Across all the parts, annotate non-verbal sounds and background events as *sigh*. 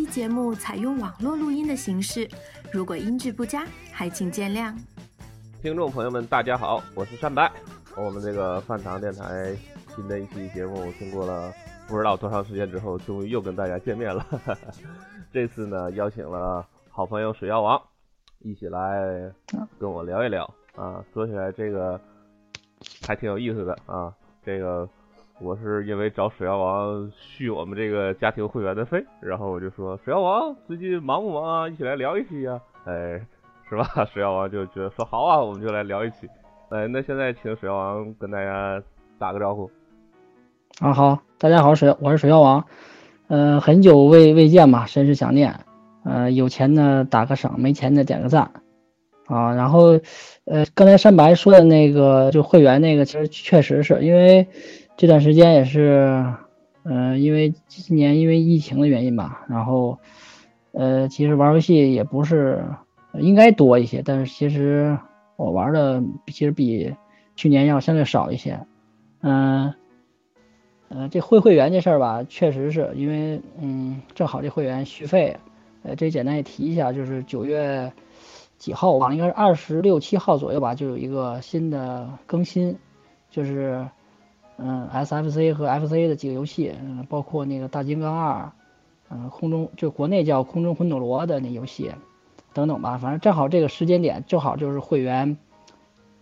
期节目采用网络录音的形式，如果音质不佳，还请见谅。听众朋友们，大家好，我是善白。我们这个饭堂电台新的一期节目，经过了不知道多长时间之后，终于又跟大家见面了。*laughs* 这次呢，邀请了好朋友水妖王一起来跟我聊一聊啊。说起来这个还挺有意思的啊。这个我是因为找水妖王续我们这个家庭会员的费，然后我就说水妖王最近忙不忙啊？一起来聊一期呀？哎，是吧？*laughs* 水妖王就觉得说好啊，我们就来聊一期。哎，那现在请水妖王跟大家打个招呼。啊，好，大家好，水我是水妖王。嗯，很久未未见嘛，甚是想念。呃，有钱的打个赏，没钱的点个赞。啊，然后，呃，刚才山白说的那个就会员那个，其实确实是因为这段时间也是，嗯，因为今年因为疫情的原因吧，然后，呃，其实玩游戏也不是应该多一些，但是其实我玩的其实比去年要相对少一些。嗯，呃，这会会员这事儿吧，确实是因为，嗯，正好这会员续费，呃，这简单也提一下，就是九月。几号我忘了，应该是二十六七号左右吧，就有一个新的更新，就是嗯，SFC 和 FC 的几个游戏，嗯，包括那个大金刚二，嗯，空中就国内叫空中魂斗罗的那游戏等等吧，反正正好这个时间点，正好就是会员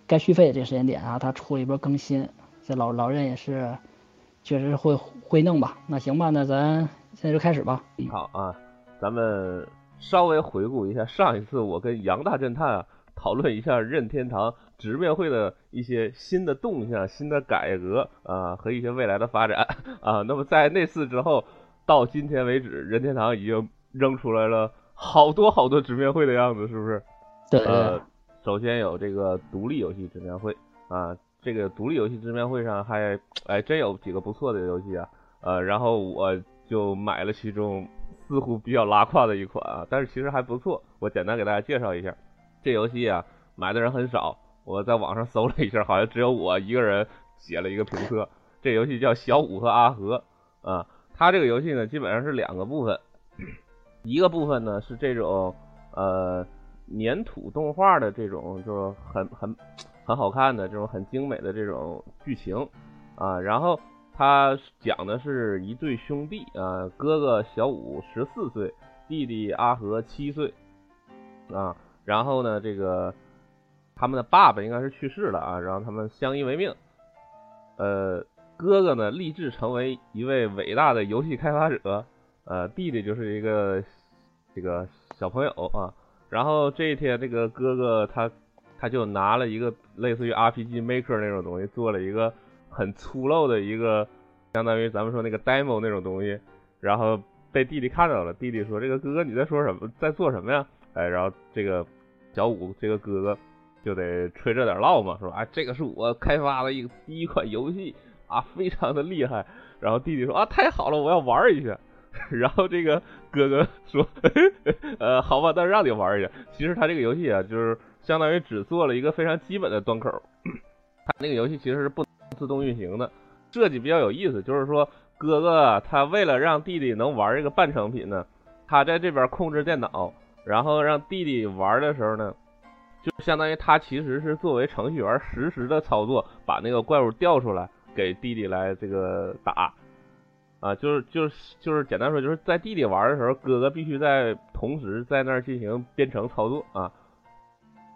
该续费的这个时间点啊，他出了一波更新，这老老任也是确实会会弄吧，那行吧，那咱现在就开始吧。好啊，咱们。稍微回顾一下上一次我跟杨大侦探讨论一下任天堂直面会的一些新的动向、新的改革啊和一些未来的发展啊。那么在那次之后，到今天为止，任天堂已经扔出来了好多好多直面会的样子，是不是？对。呃，首先有这个独立游戏直面会啊，这个独立游戏直面会上还哎真有几个不错的游戏啊。呃，然后我就买了其中。似乎比较拉胯的一款啊，但是其实还不错。我简单给大家介绍一下，这游戏啊买的人很少，我在网上搜了一下，好像只有我一个人写了一个评测。这游戏叫小五和阿和啊，它这个游戏呢基本上是两个部分，一个部分呢是这种呃粘土动画的这种，就是很很很好看的这种很精美的这种剧情啊，然后。他讲的是一对兄弟啊，哥哥小五十四岁，弟弟阿和七岁啊。然后呢，这个他们的爸爸应该是去世了啊，然后他们相依为命。呃，哥哥呢立志成为一位伟大的游戏开发者，呃，弟弟就是一个这个小朋友啊。然后这一天，这个哥哥他他就拿了一个类似于 RPG Maker 那种东西，做了一个。很粗陋的一个，相当于咱们说那个 demo 那种东西，然后被弟弟看到了。弟弟说：“这个哥哥你在说什么，在做什么呀？”哎，然后这个小五这个哥哥就得吹着点唠嘛，说：“啊，这个是我开发的一个第一款游戏啊，非常的厉害。”然后弟弟说：“啊，太好了，我要玩一下。*laughs* ”然后这个哥哥说：“ *laughs* 呃，好吧，那让你玩一下。”其实他这个游戏啊，就是相当于只做了一个非常基本的端口，他那个游戏其实是不。自动运行的设计比较有意思，就是说哥哥他为了让弟弟能玩这个半成品呢，他在这边控制电脑，然后让弟弟玩的时候呢，就相当于他其实是作为程序员实时的操作，把那个怪物调出来给弟弟来这个打，啊，就是就是就是简单说，就是在弟弟玩的时候，哥哥必须在同时在那儿进行编程操作啊，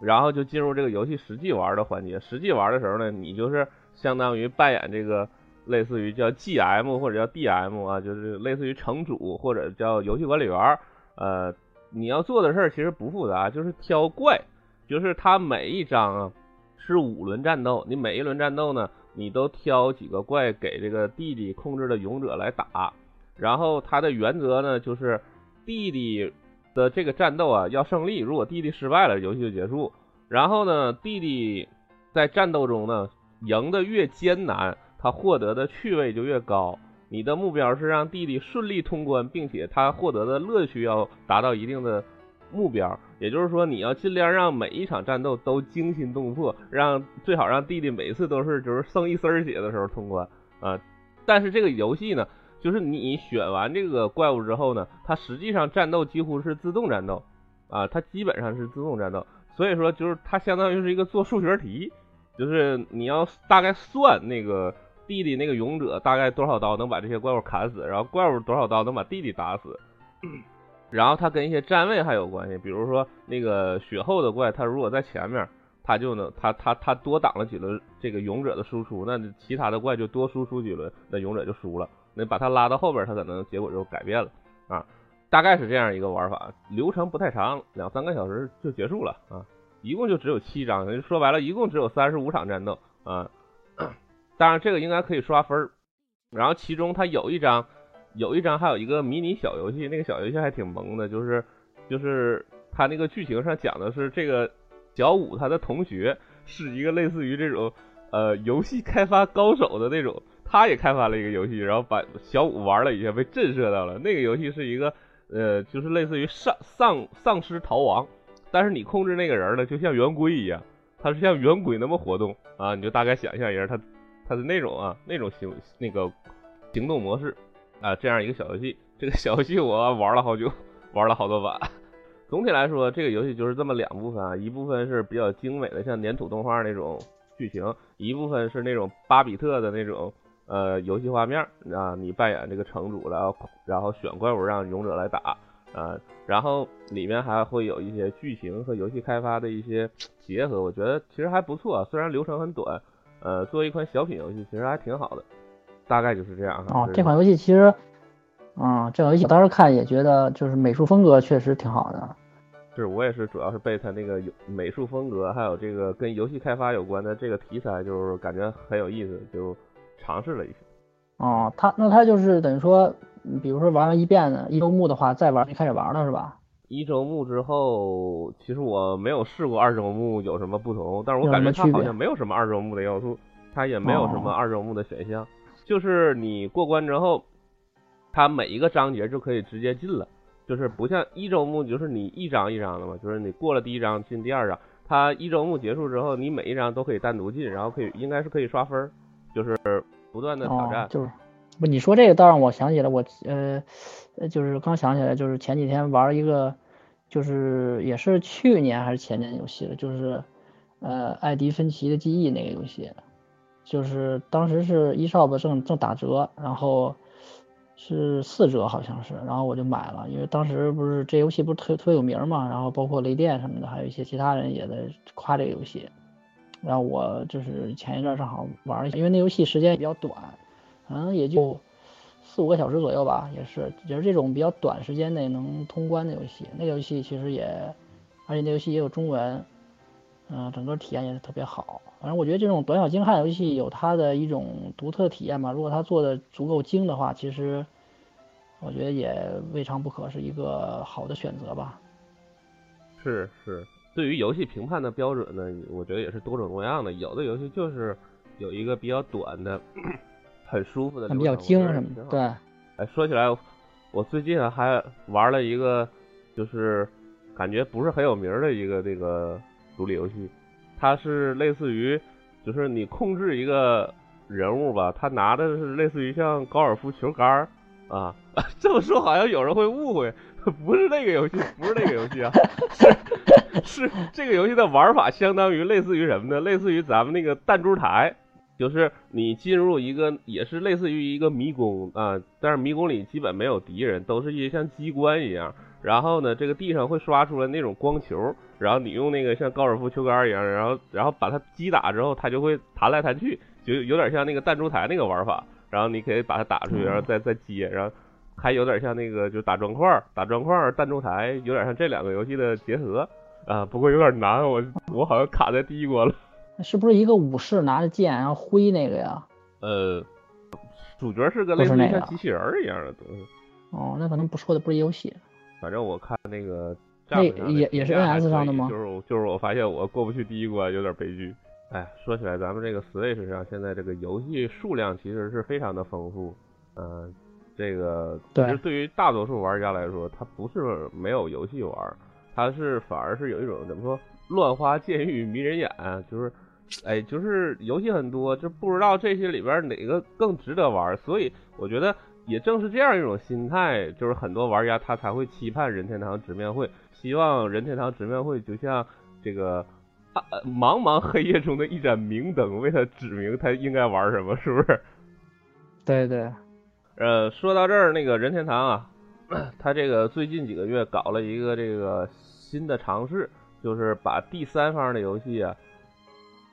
然后就进入这个游戏实际玩的环节。实际玩的时候呢，你就是。相当于扮演这个类似于叫 GM 或者叫 DM 啊，就是类似于城主或者叫游戏管理员。呃，你要做的事儿其实不复杂，就是挑怪，就是它每一章啊是五轮战斗，你每一轮战斗呢，你都挑几个怪给这个弟弟控制的勇者来打。然后它的原则呢就是弟弟的这个战斗啊要胜利，如果弟弟失败了，游戏就结束。然后呢，弟弟在战斗中呢。赢得越艰难，他获得的趣味就越高。你的目标是让弟弟顺利通关，并且他获得的乐趣要达到一定的目标。也就是说，你要尽量让每一场战斗都惊心动魄，让最好让弟弟每次都是就是剩一丝血的时候通关啊。但是这个游戏呢，就是你选完这个怪物之后呢，它实际上战斗几乎是自动战斗啊，它基本上是自动战斗，所以说就是它相当于是一个做数学题，就是你要大概算那个弟弟那个勇者大概多少刀能把这些怪物砍死，然后怪物多少刀能把弟弟打死，然后它跟一些站位还有关系，比如说那个血厚的怪，它如果在前面。他就能，他他他多挡了几轮这个勇者的输出，那其他的怪就多输出几轮，那勇者就输了。那把他拉到后边，他可能结果就改变了啊，大概是这样一个玩法，流程不太长，两三个小时就结束了啊，一共就只有七章，说白了，一共只有三十五场战斗啊。*clears throat* 当然这个应该可以刷分儿，然后其中它有一章，有一章还有一个迷你小游戏，那个小游戏还挺萌的，就是就是它那个剧情上讲的是这个。小五他的同学是一个类似于这种呃游戏开发高手的那种，他也开发了一个游戏，然后把小五玩了一下，被震慑到了。那个游戏是一个呃，就是类似于丧丧丧尸逃亡，但是你控制那个人呢，就像圆规一样，他是像圆规那么活动啊，你就大概想象一下他他的那种啊那种行那个行动模式啊，这样一个小游戏。这个小游戏我玩了好久，玩了好多把。总体来说，这个游戏就是这么两部分啊，一部分是比较精美的，像粘土动画那种剧情；一部分是那种巴比特的那种呃游戏画面啊，你扮演这个城主，然后然后选怪物让勇者来打啊，然后里面还会有一些剧情和游戏开发的一些结合，我觉得其实还不错，虽然流程很短，呃，作为一款小品游戏，其实还挺好的，大概就是这样。哦，这款游戏其实，嗯，这款游戏当时看也觉得就是美术风格确实挺好的。是我也是，主要是被它那个美术风格，还有这个跟游戏开发有关的这个题材，就是感觉很有意思，就尝试了一下。哦，它那它就是等于说，比如说玩了一遍的一周目的话，再玩就开始玩了是吧？一周目之后，其实我没有试过二周目有什么不同，但是我感觉它好像没有什么二周目的要素，它也没有什么二周目的选项，就是你过关之后，它每一个章节就可以直接进了。就是不像一周目，就是你一张一张的嘛，就是你过了第一章进第二章，它一周目结束之后，你每一张都可以单独进，然后可以应该是可以刷分，就是不断的挑战。就是不，你说这个倒让我想起了，我呃呃，就是刚想起来，就是前几天玩一个，就是也是去年还是前年游戏了，就是呃艾迪芬奇的记忆那个游戏，就是当时是 eShop 正正打折，然后。是四折好像是，然后我就买了，因为当时不是这游戏不是特特别有名嘛，然后包括雷电什么的，还有一些其他人也在夸这个游戏，然后我就是前一段正好玩一下，因为那游戏时间比较短，可能也就四五个小时左右吧，也是也是这种比较短时间内能通关的游戏。那游戏其实也，而且那游戏也有中文，嗯，整个体验也是特别好。反正我觉得这种短小精悍游戏有它的一种独特体验嘛。如果它做的足够精的话，其实我觉得也未尝不可是一个好的选择吧。是是，对于游戏评判的标准呢，我觉得也是多种多样的。有的游戏就是有一个比较短的、很舒服的，比较精什么的。对。哎，说起来，我最近还玩了一个，就是感觉不是很有名的一个这个独立游戏。它是类似于，就是你控制一个人物吧，他拿的是类似于像高尔夫球杆儿啊。*laughs* 这么说好像有人会误会，*laughs* 不是那个游戏，不是那个游戏啊，*laughs* 是是这个游戏的玩法相当于类似于什么呢？类似于咱们那个弹珠台，就是你进入一个也是类似于一个迷宫啊，但是迷宫里基本没有敌人，都是一些像机关一样。然后呢，这个地上会刷出来那种光球，然后你用那个像高尔夫球杆一样，然后然后把它击打之后，它就会弹来弹去，就有点像那个弹珠台那个玩法。然后你可以把它打出去，然后再再接，然后还有点像那个就打砖块、打砖块、弹珠台，有点像这两个游戏的结合啊。不过有点难，我 *laughs* 我好像卡在第一关了。是不是一个武士拿着剑然后挥那个呀？呃，主角是个类似于像机器人一样的东西。哦，那可能不说的不是游戏。反正我看那个，那也也是 NS 上的吗？就是就是我发现我过不去第一关，有点悲剧。哎，说起来，咱们这个 Switch 上现在这个游戏数量其实是非常的丰富。嗯，这个其实对于大多数玩家来说，它不是没有游戏玩，它是反而是有一种怎么说，乱花渐欲迷人眼，就是，哎，就是游戏很多，就不知道这些里边哪个更值得玩。所以我觉得。也正是这样一种心态，就是很多玩家他才会期盼任天堂直面会，希望任天堂直面会就像这个啊茫茫黑夜中的一盏明灯，为他指明他应该玩什么，是不是？*laughs* 对对，呃，说到这儿，那个任天堂啊，*coughs* 他这个最近几个月搞了一个这个新的尝试，就是把第三方的游戏啊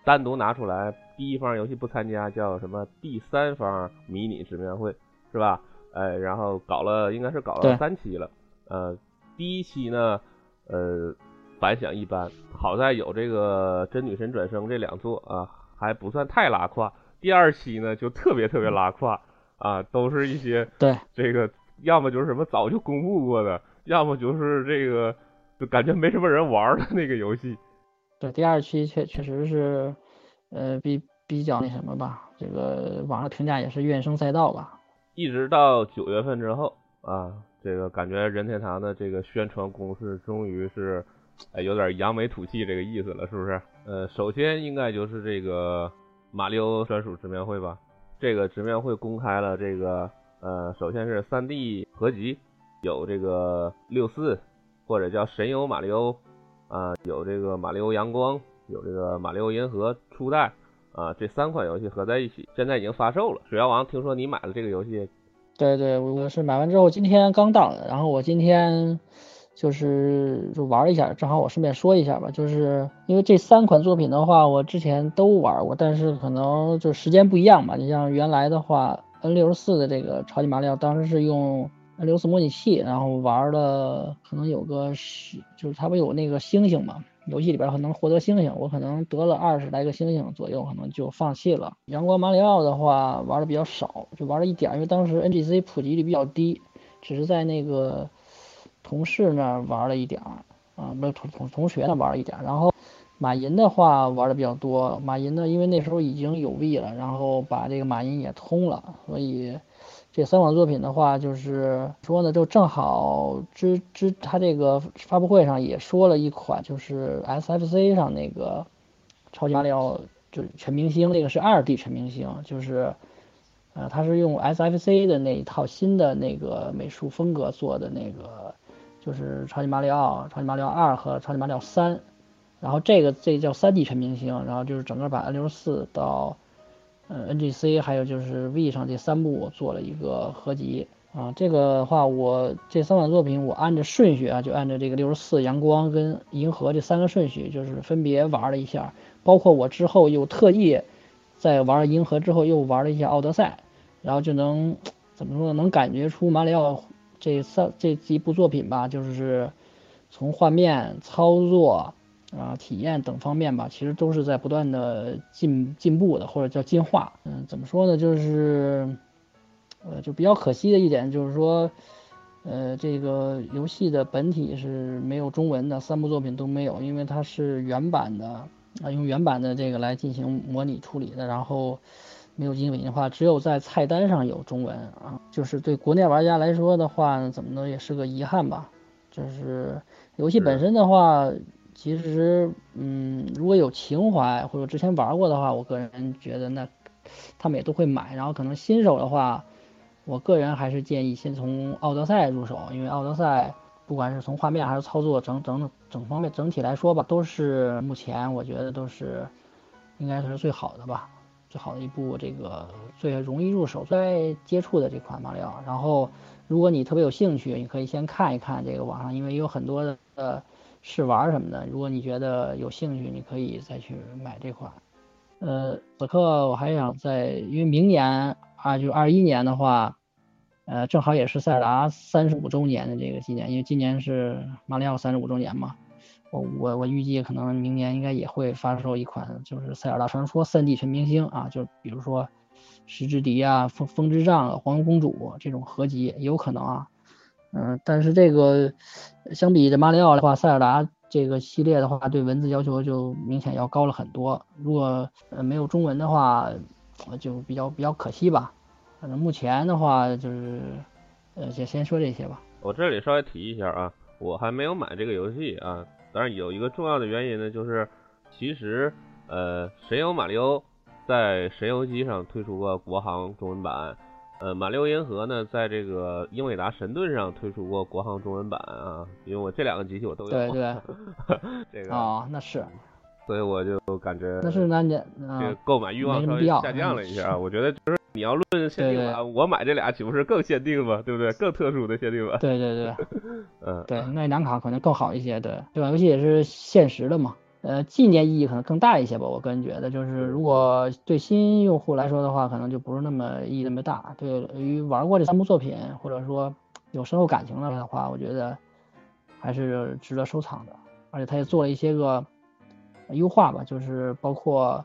单独拿出来，第一方游戏不参加，叫什么第三方迷你直面会。是吧？哎，然后搞了，应该是搞了三期了。呃，第一期呢，呃，反响一般，好在有这个《真女神转生》这两座啊，还不算太拉胯。第二期呢，就特别特别拉胯啊，都是一些对这个，要么就是什么早就公布过的，要么就是这个就感觉没什么人玩的那个游戏。对，第二期确确实是，呃，比比较那什么吧，这个网上评价也是怨声载道吧。一直到九月份之后啊，这个感觉任天堂的这个宣传攻势终于是，哎，有点扬眉吐气这个意思了，是不是？呃，首先应该就是这个马里奥专属直面会吧。这个直面会公开了这个，呃，首先是三 D 合集，有这个六四或者叫神游马里奥啊，有这个马里奥阳光，有这个马里奥银河初代。啊，这三款游戏合在一起，现在已经发售了。水妖王，听说你买了这个游戏？对对，我是买完之后今天刚到的，然后我今天就是就玩一下，正好我顺便说一下吧，就是因为这三款作品的话，我之前都玩过，但是可能就时间不一样嘛。你像原来的话，N 六十四的这个超级马里奥，当时是用 N 六十四模拟器，然后玩了可能有个十，就是它不有那个星星嘛。游戏里边可能获得星星，我可能得了二十来个星星左右，可能就放弃了。阳光马里奥的话玩的比较少，就玩了一点，因为当时 NGC 普及率比较低，只是在那个同事那玩了一点儿啊，不是同同同学那玩了一点。然后马银的话玩的比较多，马银呢，因为那时候已经有币了，然后把这个马银也通了，所以。这三款作品的话，就是说呢，就正好之之他这个发布会上也说了一款，就是 SFC 上那个超级马里奥就是全明星，那个是二 D 全明星，就是呃，他是用 SFC 的那一套新的那个美术风格做的那个，就是超级马里奥、超级马里奥二和超级马里奥三，然后这个这叫三 D 全明星，然后就是整个把 N 六十四到。呃，NGC 还有就是 V 上这三部做了一个合集啊。这个的话，我这三款作品我按着顺序啊，就按照这个六十四、阳光跟银河这三个顺序，就是分别玩了一下。包括我之后又特意在玩了银河之后又玩了一下奥德赛，然后就能怎么说呢？能感觉出马里奥这三这几部作品吧，就是从画面、操作。啊，体验等方面吧，其实都是在不断的进进步的，或者叫进化。嗯，怎么说呢？就是，呃，就比较可惜的一点就是说，呃，这个游戏的本体是没有中文的，三部作品都没有，因为它是原版的啊，用原版的这个来进行模拟处理的，然后没有进行的话，只有在菜单上有中文啊，就是对国内玩家来说的话，怎么呢，也是个遗憾吧。就是游戏本身的话。其实，嗯，如果有情怀或者之前玩过的话，我个人觉得那他们也都会买。然后可能新手的话，我个人还是建议先从奥德赛入手，因为奥德赛不管是从画面还是操作整整整方面整体来说吧，都是目前我觉得都是应该是最好的吧，最好的一部这个最容易入手、最接触的这款马里奥。然后如果你特别有兴趣，你可以先看一看这个网上，因为有很多的。试玩什么的，如果你觉得有兴趣，你可以再去买这款。呃，此刻我还想在，因为明年啊，就二一年的话，呃，正好也是塞尔达三十五周年的这个纪念，因为今年是马里奥三十五周年嘛。我我我预计可能明年应该也会发售一款，就是塞尔达传说三 D 全明星啊，就比如说石之笛啊、风风之杖、黄公主这种合集也，有可能啊。嗯，但是这个相比这马里奥的话，塞尔达这个系列的话，对文字要求就明显要高了很多。如果呃没有中文的话，就比较比较可惜吧。反正目前的话，就是呃先先说这些吧。我这里稍微提一下啊，我还没有买这个游戏啊。当然有一个重要的原因呢，就是其实呃神游马里奥在神游机上推出过国行中文版。呃，马六银河呢，在这个英伟达神盾上推出过国行中文版啊，因为我这两个机器我都有。对对，*laughs* 这个啊，那是，所以我就感觉那是那你这个购买欲望稍微下降了一下啊。我觉得就是你要论限定版，我买这俩岂不是更限定吗？对不对？更特殊的限定版。对对对，*laughs* 嗯，对，那两卡可能更好一些。对，这款游戏也是限时的嘛。呃，纪念意义可能更大一些吧，我个人觉得，就是如果对新用户来说的话，可能就不是那么意义那么大。对于玩过这三部作品，或者说有深厚感情的话，我觉得还是值得收藏的。而且他也做了一些个优化吧，就是包括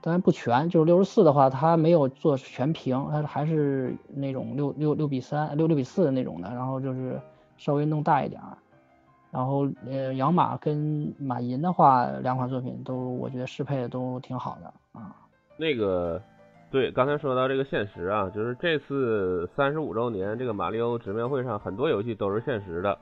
当然不全，就是六十四的话，它没有做全屏，它还是那种六六六比三、六六比四的那种的，然后就是稍微弄大一点。然后，呃，养马跟马银的话，两款作品都我觉得适配的都挺好的啊。那个，对，刚才说到这个限时啊，就是这次三十五周年这个马里奥直面会上，很多游戏都是限时的，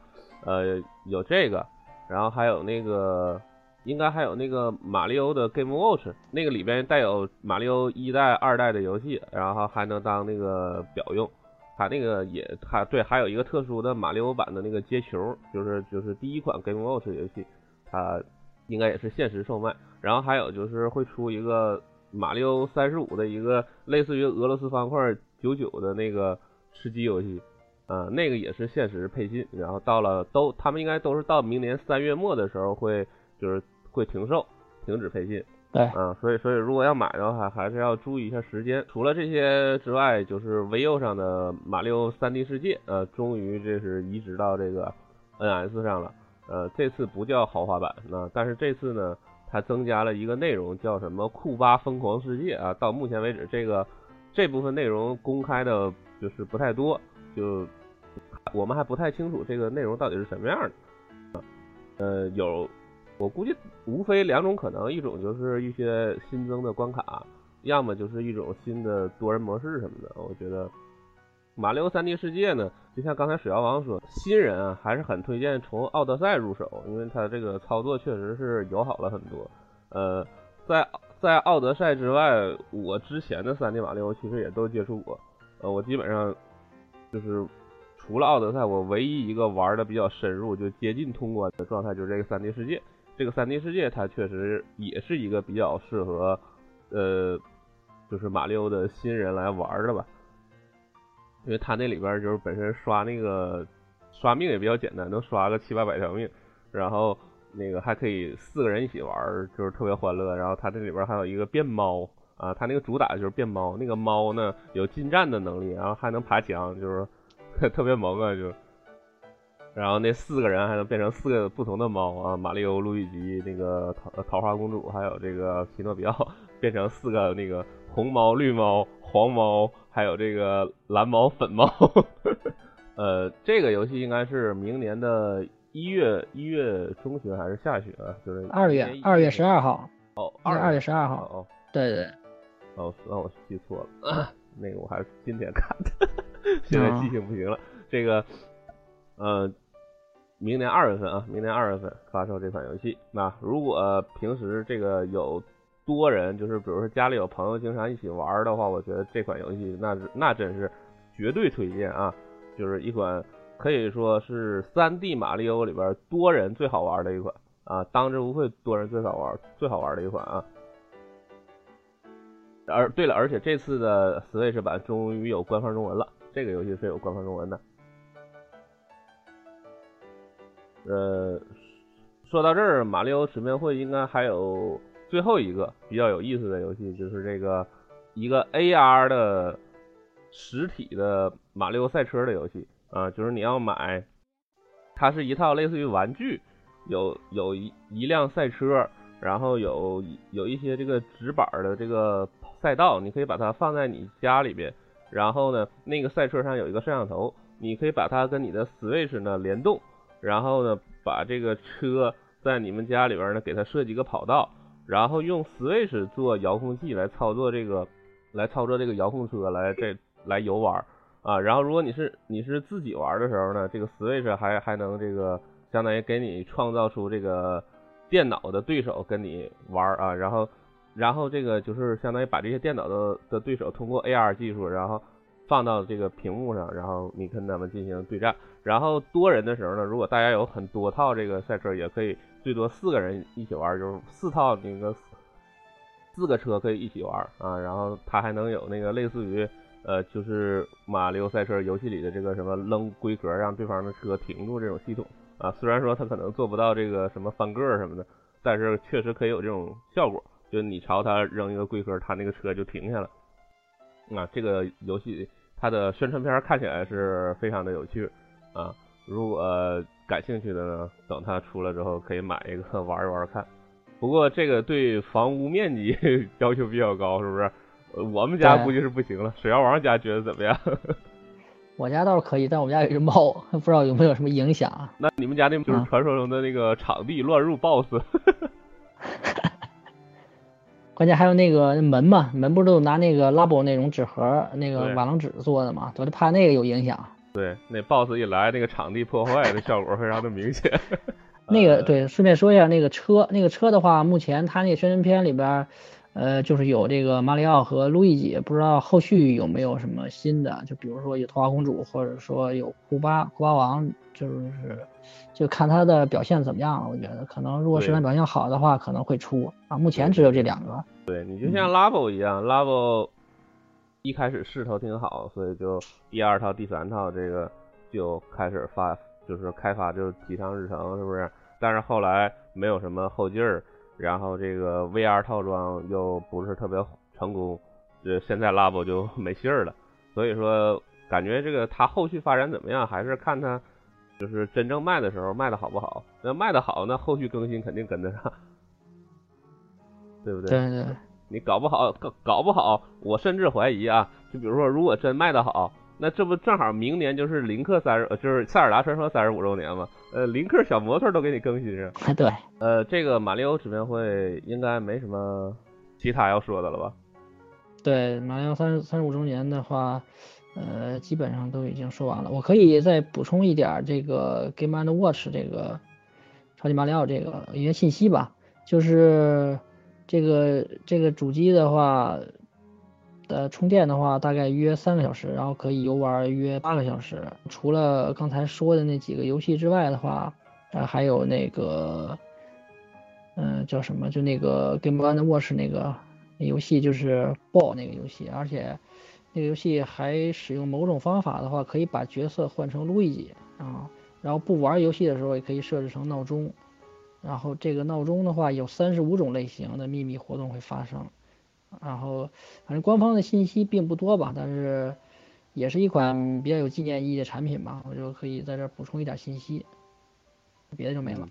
呃，有这个，然后还有那个，应该还有那个马里奥的 Game Watch，那个里边带有马里奥一代、二代的游戏，然后还能当那个表用。它那个也，它对，还有一个特殊的马里奥版的那个接球，就是就是第一款 Game Watch 游戏，它应该也是限时售卖。然后还有就是会出一个马里奥三十五的一个类似于俄罗斯方块九九的那个吃鸡游戏，啊，那个也是限时配信。然后到了都，他们应该都是到明年三月末的时候会就是会停售，停止配信。对，嗯，所以所以如果要买的话，还是要注意一下时间。除了这些之外，就是 VIVO 上的马里奥 3D 世界，呃，终于这是移植到这个 NS 上了。呃，这次不叫豪华版，那但是这次呢，它增加了一个内容，叫什么库巴疯狂世界啊。到目前为止，这个这部分内容公开的就是不太多，就我们还不太清楚这个内容到底是什么样的。呃，有。我估计无非两种可能，一种就是一些新增的关卡，要么就是一种新的多人模式什么的。我觉得马里奥 3D 世界呢，就像刚才水妖王说，新人啊还是很推荐从奥德赛入手，因为它这个操作确实是友好了很多。呃，在在奥德赛之外，我之前的 3D 马里奥其实也都接触过。呃，我基本上就是除了奥德赛，我唯一一个玩的比较深入，就接近通关的状态，就是这个 3D 世界。这个三 D 世界它确实也是一个比较适合，呃，就是马里奥的新人来玩的吧，因为它那里边就是本身刷那个刷命也比较简单，能刷个七八百条命，然后那个还可以四个人一起玩，就是特别欢乐。然后它这里边还有一个变猫啊，它那个主打就是变猫，那个猫呢有近战的能力，然后还能爬墙，就是 *laughs* 特别萌啊就。然后那四个人还能变成四个不同的猫啊，马里奥、路易吉、那个桃桃花公主，还有这个皮诺比奥，变成四个那个红猫、绿猫、黄猫，还有这个蓝猫、粉猫。*laughs* 呃，这个游戏应该是明年的一月一月中旬还是下旬啊？就是二月二月十二号。哦，二二月十二号。哦，对对。哦，那我记错了，那个我还是今天看的，*laughs* 现在记性不行了。这个，呃。明年二月份啊，明年二月份发售这款游戏。那如果平时这个有多人，就是比如说家里有朋友经常一起玩的话，我觉得这款游戏那那真是绝对推荐啊！就是一款可以说是三 D 马里奥里边多人最好玩的一款啊，当之无愧多人最好玩最好玩的一款啊。而对了，而且这次的 Switch 版终于有官方中文了，这个游戏是有官方中文的。呃，说到这儿，马里奥直面会应该还有最后一个比较有意思的游戏，就是这个一个 AR 的实体的马里奥赛车的游戏啊，就是你要买，它是一套类似于玩具，有有一一辆赛车，然后有有一些这个纸板的这个赛道，你可以把它放在你家里边，然后呢，那个赛车上有一个摄像头，你可以把它跟你的 Switch 呢联动。然后呢，把这个车在你们家里边呢，给它设计个跑道，然后用 Switch 做遥控器来操作这个，来操作这个遥控车来这来游玩啊。然后如果你是你是自己玩的时候呢，这个 Switch 还还能这个相当于给你创造出这个电脑的对手跟你玩啊。然后然后这个就是相当于把这些电脑的的对手通过 AR 技术，然后。放到这个屏幕上，然后你跟他们进行对战。然后多人的时候呢，如果大家有很多套这个赛车，也可以最多四个人一起玩，就是四套那个四个车可以一起玩啊。然后它还能有那个类似于呃，就是马里奥赛车游戏里的这个什么扔龟壳让对方的车停住这种系统啊。虽然说它可能做不到这个什么翻个什么的，但是确实可以有这种效果，就你朝它扔一个龟壳，它那个车就停下了。啊，这个游戏它的宣传片看起来是非常的有趣啊！如果感兴趣的呢，等它出了之后可以买一个 *laughs* 玩一玩看。不过这个对房屋面积 *laughs* 要求比较高，是不是？我们家估计是不行了。水妖王家觉得怎么样？*laughs* 我家倒是可以，但我们家有只猫，不知道有没有什么影响。那你们家那就是传说中的那个场地乱入 BOSS。关键还有那个门嘛，门不是都拿那个拉布那种纸盒，那个瓦楞纸做的嘛，我就怕那个有影响。对，那 boss 一来，那个场地破坏的效果非常的明显。*laughs* 那个对，顺便说一下那个车，那个车的话，目前它那个宣传片里边，呃，就是有这个马里奥和路易吉，不知道后续有没有什么新的，就比如说有童话公主，或者说有库巴库巴王，就是。就看他的表现怎么样了，我觉得可能如果是他表现好的话，可能会出啊。目前只有这两个。对你就像 Labo 一样，Labo 一开始势头挺好，所以就第二套、第三套这个就开始发，就是开发就提上日程，是不是？但是后来没有什么后劲儿，然后这个 VR 套装又不是特别成功，这现在 Labo 就 *laughs* 没信儿了。所以说，感觉这个它后续发展怎么样，还是看它。就是真正卖的时候卖的好不好？那卖的好，那后续更新肯定跟得上，对不对？对对。你搞不好，搞搞不好，我甚至怀疑啊，就比如说，如果真卖的好，那这不正好明年就是林克三十，就是塞尔达传说三十五周年嘛？呃，林克小摩托都给你更新上。*laughs* 对。呃，这个马里奥纸面会应该没什么其他要说的了吧？对，马里奥三三十五周年的话。呃，基本上都已经说完了。我可以再补充一点这个 Game and Watch 这个超级马里奥这个一些信息吧。就是这个这个主机的话，呃充电的话大概约三个小时，然后可以游玩约八个小时。除了刚才说的那几个游戏之外的话，呃，还有那个，嗯，叫什么？就那个 Game and Watch 那个游戏，就是爆那个游戏，而且。那个游戏还使用某种方法的话，可以把角色换成路易吉啊，然后不玩游戏的时候也可以设置成闹钟，然后这个闹钟的话有三十五种类型的秘密活动会发生，然后反正官方的信息并不多吧，但是也是一款比较有纪念意义的产品吧，我就可以在这补充一点信息，别的就没了。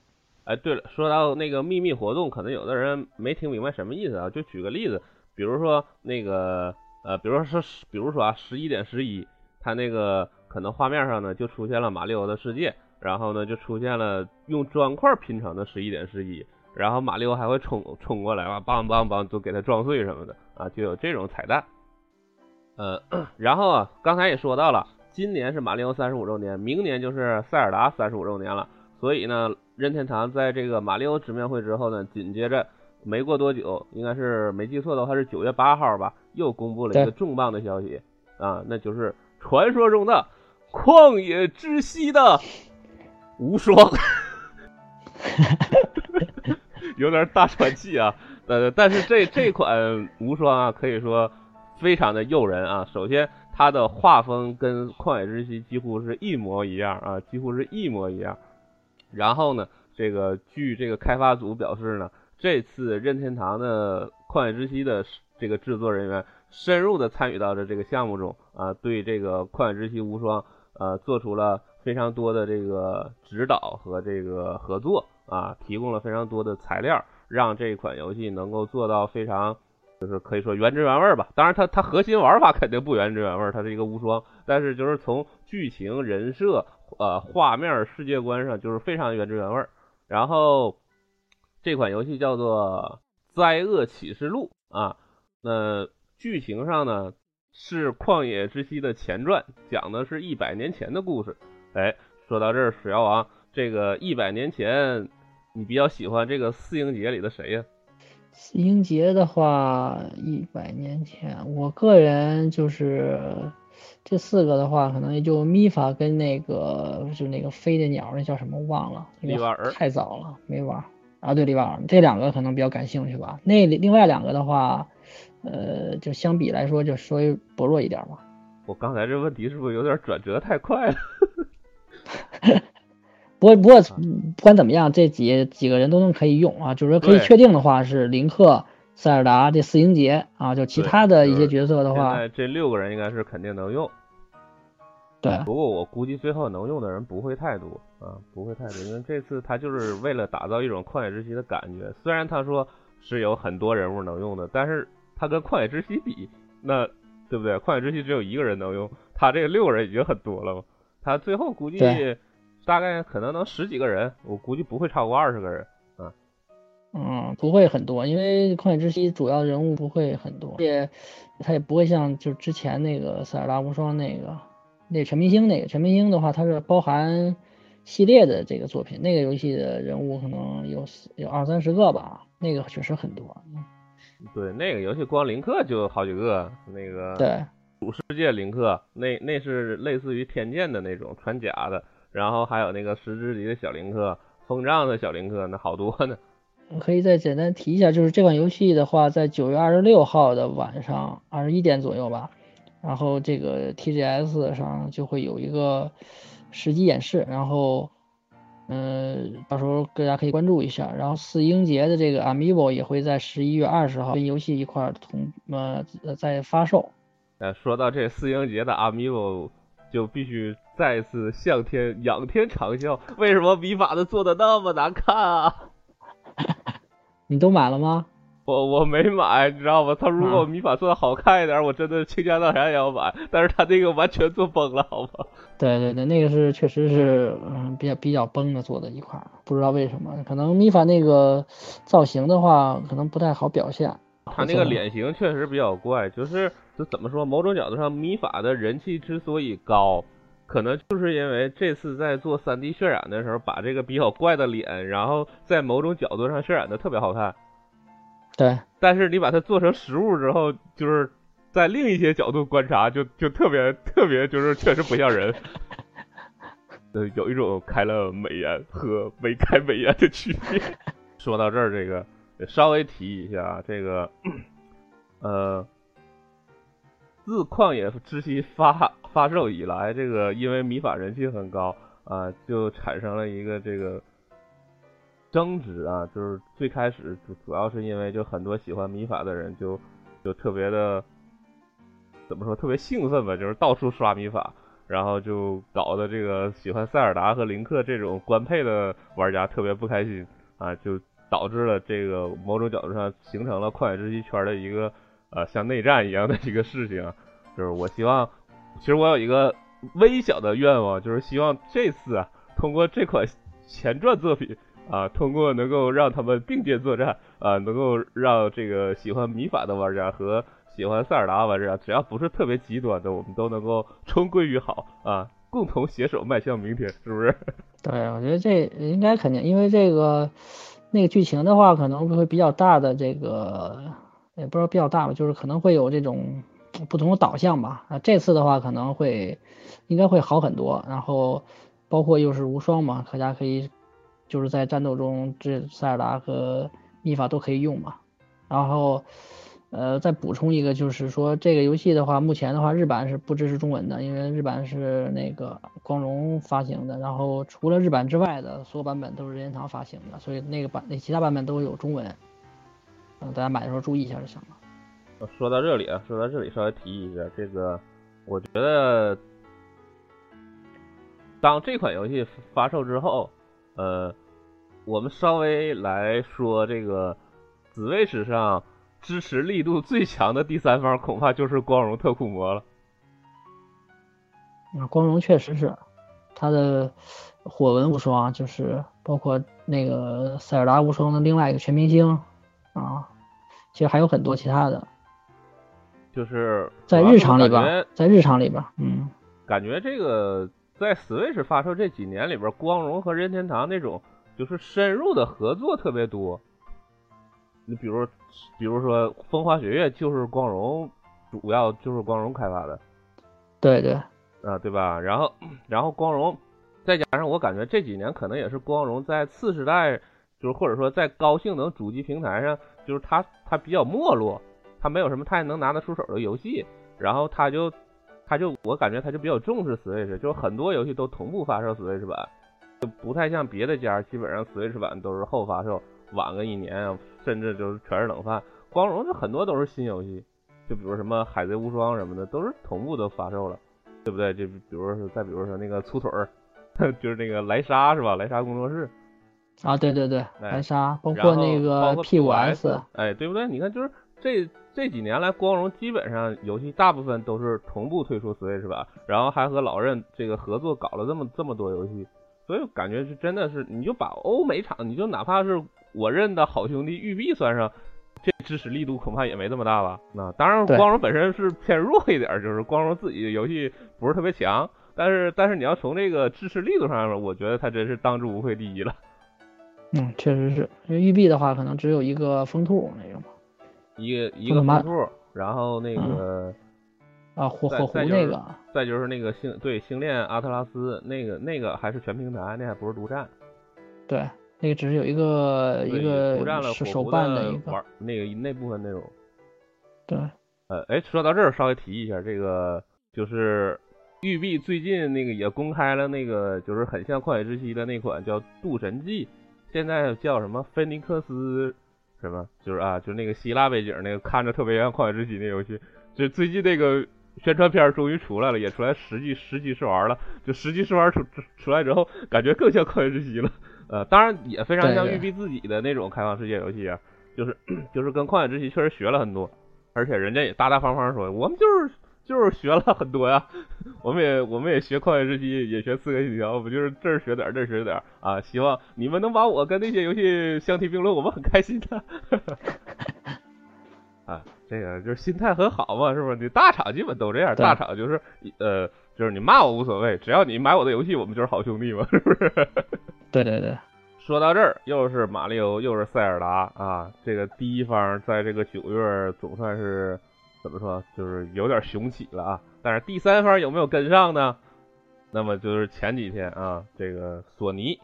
哎，对了，说到那个秘密活动，可能有的人没听明白什么意思啊，就举个例子，比如说那个。呃，比如说是，比如说啊，十一点十一，它那个可能画面上呢就出现了马里奥的世界，然后呢就出现了用砖块拼成的十一点十一，然后马里奥还会冲冲过来啊，梆梆梆都给他撞碎什么的啊，就有这种彩蛋。呃，*coughs* 然后啊，刚才也说到了，今年是马里奥三十五周年，明年就是塞尔达三十五周年了，所以呢，任天堂在这个马里奥直面会之后呢，紧接着。没过多久，应该是没记错的话是九月八号吧，又公布了一个重磅的消息啊，那就是传说中的旷野之息的无双，*laughs* 有点大喘气啊。呃，但是这这款无双啊，可以说非常的诱人啊。首先，它的画风跟旷野之息几乎是一模一样啊，几乎是一模一样。然后呢，这个据这个开发组表示呢。这次任天堂的《旷野之息》的这个制作人员深入的参与到了这个项目中啊，对这个《旷野之息无双》呃做出了非常多的这个指导和这个合作啊，提供了非常多的材料，让这款游戏能够做到非常就是可以说原汁原味吧。当然，它它核心玩法肯定不原汁原味，它是一个无双，但是就是从剧情、人设、呃画面、世界观上就是非常原汁原味。然后。这款游戏叫做《灾厄启示录》啊，那剧情上呢是《旷野之息》的前传，讲的是一百年前的故事。哎，说到这儿，水妖王，这个一百年前，你比较喜欢这个四英杰里的谁呀？四英杰的话，一百年前，我个人就是这四个的话，可能也就米法跟那个就那个飞的鸟，那叫什么忘了，利瓦尔太早了没玩啊。对，利瓦尔这两个可能比较感兴趣吧。那另外两个的话，呃，就相比来说就稍微薄弱一点吧。*laughs* 我刚才这问题是不是有点转折太快了？*laughs* 不过不过不管怎么样，这几几个人都能可以用啊，就是说可以确定的话是林克、塞尔达这四英杰啊，就其他的一些角色的话，这六个人应该是肯定能用。对，不过我估计最后能用的人不会太多啊，不会太多，因为这次他就是为了打造一种旷野之息的感觉。虽然他说是有很多人物能用的，但是他跟旷野之息比，那对不对？旷野之息只有一个人能用，他这个六个人已经很多了嘛。他最后估计。大概可能能十几个人，我估计不会超过二十个人，啊，嗯，不会很多，因为旷野之息主要人物不会很多，也他也不会像就之前那个塞尔达无双那个，那全明星那个全明星的话，它是包含系列的这个作品，那个游戏的人物可能有有二三十个吧，那个确实很多。对，那个游戏光林克就好几个，那个对主世界林克，那那是类似于天剑的那种穿甲的。然后还有那个十之敌的小林克，风杖的小林克，那好多呢。我可以再简单提一下，就是这款游戏的话，在九月二十六号的晚上二十一点左右吧，然后这个 TGS 上就会有一个实际演示，然后，嗯，到时候大家可以关注一下。然后四英杰的这个 Amiibo 也会在十一月二十号跟游戏一块同呃在发售。呃，说到这四英杰的 Amiibo。就必须再次向天仰天长啸，为什么米法的做的那么难看啊？*laughs* 你都买了吗？我我没买，你知道吗？他如果米法做的好看一点，我真的倾家荡产也要买。但是他这个完全做崩了，好吗？*laughs* 对对对，那个是确实是嗯比较比较崩的做的一块，不知道为什么，可能米法那个造型的话，可能不太好表现。他那个脸型确实比较怪，就是就怎么说，某种角度上，米法的人气之所以高，可能就是因为这次在做 3D 渲染的时候，把这个比较怪的脸，然后在某种角度上渲染的特别好看。对，但是你把它做成实物之后，就是在另一些角度观察，就就特别特别，就是确实不像人。*laughs* 呃，有一种开了美颜和没开美颜的区别。说到这儿，这个。稍微提一下这个，呃，自旷野之息发发售以来，这个因为米法人气很高啊，就产生了一个这个争执啊，就是最开始主主要是因为就很多喜欢米法的人就就特别的怎么说特别兴奋吧，就是到处刷米法，然后就搞得这个喜欢塞尔达和林克这种官配的玩家特别不开心啊，就。导致了这个某种角度上形成了旷野之息圈的一个呃像内战一样的一个事情，就是我希望，其实我有一个微小的愿望，就是希望这次啊通过这款前传作品啊，通过能够让他们并肩作战啊，能够让这个喜欢米法的玩家和喜欢塞尔达玩家，只要不是特别极端的，我们都能够重归于好啊，共同携手迈向明天，是不是？*laughs* 对，我觉得这应该肯定，因为这个。那个剧情的话，可能会比较大的这个，也不知道比较大吧，就是可能会有这种不同的导向吧。啊，这次的话可能会应该会好很多。然后包括又是无双嘛，大家可以就是在战斗中，这塞尔达和秘法都可以用嘛。然后。呃，再补充一个，就是说这个游戏的话，目前的话，日版是不支持中文的，因为日版是那个光荣发行的，然后除了日版之外的所有版本都是任天堂发行的，所以那个版那其他版本都有中文，嗯，大家买的时候注意一下就行了。说到这里啊，说到这里稍微提一下，这个我觉得，当这款游戏发售之后，呃，我们稍微来说这个紫薇史上。支持力度最强的第三方恐怕就是光荣特库摩了。那光荣确实是，他的火纹无双就是包括那个塞尔达无双的另外一个全明星啊，其实还有很多其他的。就是在日常里边，在日常里边，嗯，感觉这个在 Switch 发售这几年里边，光荣和任天堂那种就是深入的合作特别多。你比如，比如说《风花雪月》就是光荣，主要就是光荣开发的。对对，啊，对吧？然后然后光荣，再加上我感觉这几年可能也是光荣在次时代，就是或者说在高性能主机平台上，就是它它比较没落，它没有什么太能拿得出手的游戏，然后它就它就我感觉它就比较重视 Switch，就是很多游戏都同步发售 Switch 版，就不太像别的家，基本上 Switch 版都是后发售，晚个一年，甚至就是全是冷饭。光荣这很多都是新游戏。就比如什么海贼无双什么的，都是同步都发售了，对不对？就比如说，再比如说那个粗腿儿，*laughs* 就是那个莱莎是吧？莱莎工作室啊，对对对，莱莎，包括那个 P 五 S，哎，对不对？你看，就是这这几年来，光荣基本上游戏大部分都是同步推出 Switch 版，然后还和老任这个合作搞了这么这么多游戏，所以感觉是真的是，你就把欧美厂，你就哪怕是我认的好兄弟育碧算上。这支持力度恐怕也没这么大吧？那当然，光荣本身是偏弱一点，就是光荣自己的游戏不是特别强。但是，但是你要从这个支持力度上面，我觉得他真是当之无愧第一了。嗯，确实是因为育碧的话，可能只有一个风兔那个嘛，一个一个风兔，然后那个啊火火狐那个，再就是那个星对星链阿特拉斯那个那个还是全平台，那还不是独占。对。那个只是有一个一个独占了手办的一个那个那部分内容。对，呃，哎，说到这儿，稍微提一下，这个就是育碧最近那个也公开了那个，就是很像旷野之息的那款叫《渡神记》，现在叫什么菲尼克斯什么，就是啊，就那个希腊背景那个看着特别像旷野之息那游戏，就最近那个宣传片终于出来了，也出来实际实际试玩了，就实际试玩出出来之后，感觉更像旷野之息了。*laughs* 呃，当然也非常像育碧自己的那种开放世界游戏啊，就是就是跟旷野之息确实学了很多，而且人家也大大方方说，我们就是就是学了很多呀，*laughs* 我们也我们也学旷野之息，也学刺客信条，我们就是这儿学点，这儿学点啊，希望你们能把我跟那些游戏相提并论，我们很开心的。*laughs* 啊，这个就是心态很好嘛，是不是？你大厂基本都这样，大厂就是呃，就是你骂我无所谓，只要你买我的游戏，我们就是好兄弟嘛，是不是？*laughs* 对对对，说到这儿，又是马里欧，又是塞尔达啊！这个第一方在这个九月总算是怎么说，就是有点雄起了啊。但是第三方有没有跟上呢？那么就是前几天啊，这个索尼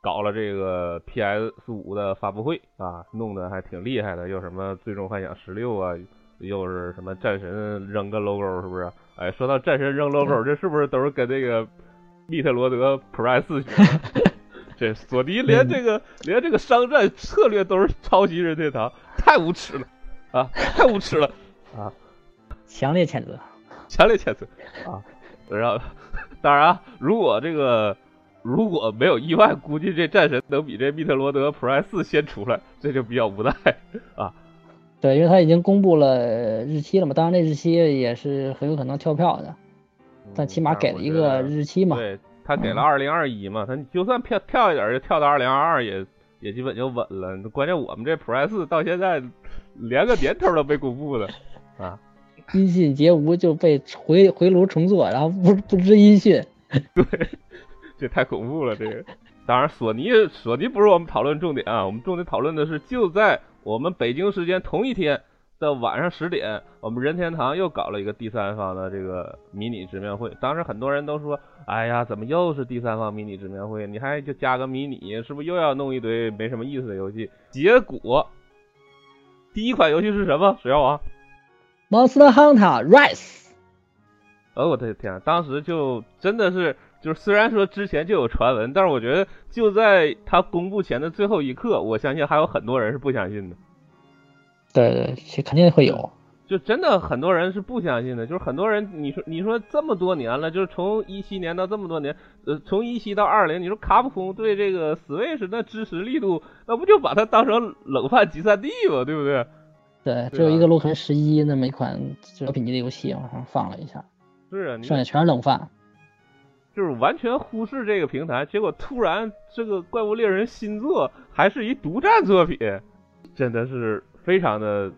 搞了这个 PS 五的发布会啊，弄得还挺厉害的，又什么最终幻想十六啊，又是什么战神扔个 logo，是不是？哎，说到战神扔 logo，这是不是都是跟这个？密特罗德 Price *laughs* 这索尼连这个连这个商战策略都是抄袭任天堂，太无耻了啊！太无耻了啊！强烈谴责，强烈谴责啊！然后，当然，如果这个如果没有意外，估计这战神能比这密特罗德 Price 先出来，这就比较无奈啊。对，因为他已经公布了日期了嘛，当然那日期也是很有可能跳票的。但起码给了一个日期嘛，对他给了二零二一嘛，他就算跳跳一点，就跳到二零二二也也基本就稳了。关键我们这 Press 到现在连个年头都没公布呢，啊，*laughs* 音信皆无就被回回炉重做，然后不不知音讯，*laughs* *laughs* 对，这太恐怖了。这个当然索尼索尼不是我们讨论重点啊，我们重点讨论的是就在我们北京时间同一天。的晚上十点，我们任天堂又搞了一个第三方的这个迷你直面会。当时很多人都说：“哎呀，怎么又是第三方迷你直面会？你还就加个迷你，是不是又要弄一堆没什么意思的游戏？”结果，第一款游戏是什么？水妖王，Monster Hunter Rise。哦，我的天！啊当时就真的是，就是虽然说之前就有传闻，但是我觉得就在他公布前的最后一刻，我相信还有很多人是不相信的。对对，其肯定会有，就真的很多人是不相信的，就是很多人，你说你说这么多年了，就是从一七年到这么多年，呃，从一七到二零，你说卡普空对这个 Switch 那支持力度，那不就把它当成冷饭集散地吗？对不对？对，只有一个《洛克十一》那么一款小品级的游戏往上放了一下，是啊，剩下全是冷饭，就是完全忽视这个平台，结果突然这个《怪物猎人》新作还是一独占作品，真的是。非常的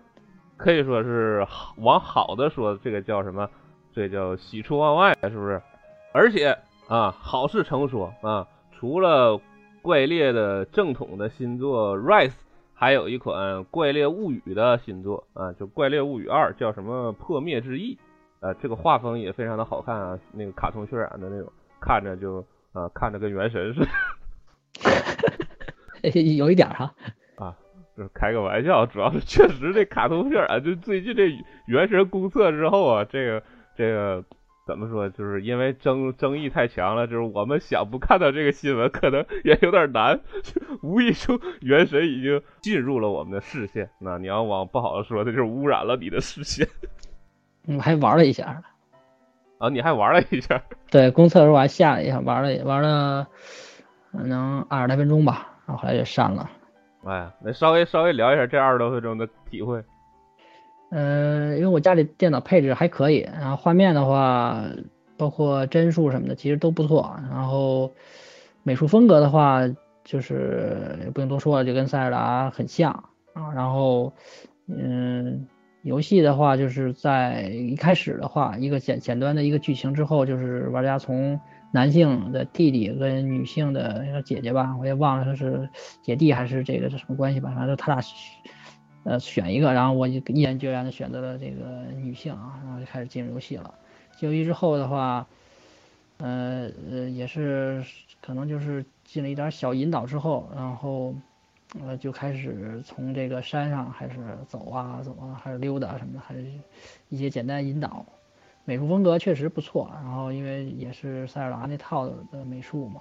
可以说是往好的说，这个叫什么？这叫喜出望外，是不是？而且啊，好事成说啊，除了怪猎的正统的新作 Rise，还有一款怪猎物语的新作啊，就怪猎物语二，叫什么破灭之翼呃，这个画风也非常的好看啊，那个卡通渲染的那种，看着就啊，看着跟原神似的。*laughs* 有一点哈。啊，就是开个玩笑，主要是确实这卡通片啊，就最近这原神公测之后啊，这个这个。怎么说？就是因为争争议太强了，就是我们想不看到这个新闻，可能也有点难。*laughs* 无意中，原神已经进入了我们的视线。那你要往不好的说，它就是污染了你的视线。我还玩了一下啊，你还玩了一下？*laughs* 对，公测的时候我还下了一下，玩了玩了，可能二十来分钟吧，然后后来就删了。哎，那稍微稍微聊一下这二十多分钟的体会。呃，因为我家里电脑配置还可以，然后画面的话，包括帧数什么的，其实都不错。然后美术风格的话，就是也不用多说了，就跟塞尔达很像啊。然后，嗯，游戏的话，就是在一开始的话，一个简简单的一个剧情之后，就是玩家从男性的弟弟跟女性的那个姐姐吧，我也忘了他是姐弟还是这个是什么关系吧，反正他俩。呃，选一个，然后我就毅然决然的选择了这个女性啊，然后就开始进入游戏了。进入游戏之后的话，呃呃，也是可能就是进了一点小引导之后，然后呃就开始从这个山上还是走啊走啊，还是溜达什么的，还是一些简单引导。美术风格确实不错，然后因为也是塞尔达那套的美术嘛，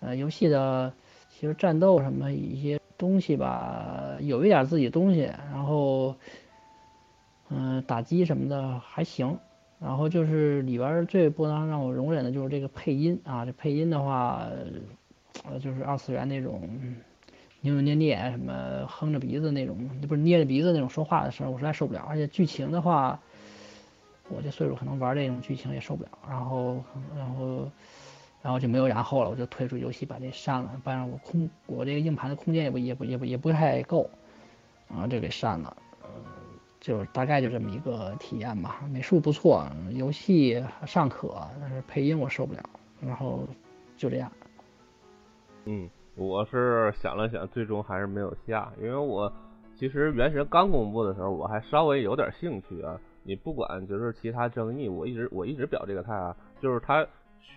呃，游戏的其实战斗什么一些。东西吧，有一点自己东西，然后，嗯，打击什么的还行，然后就是里边最不能让我容忍的就是这个配音啊，这配音的话，呃，就是二次元那种扭扭捏捏什么哼着鼻子那种，不是捏着鼻子那种说话的声，我实在受不了。而且剧情的话，我这岁数可能玩这种剧情也受不了，然后，然后。然后就没有然后了，我就退出游戏，把这删了，不然我空我这个硬盘的空间也不也不也不也不太够，然后就给删了。呃，就大概就这么一个体验吧。美术不错，游戏尚可，但是配音我受不了。然后就这样。嗯，我是想了想，最终还是没有下，因为我其实原神刚公布的时候，我还稍微有点兴趣啊。你不管就是其他争议，我一直我一直表这个态啊，就是他。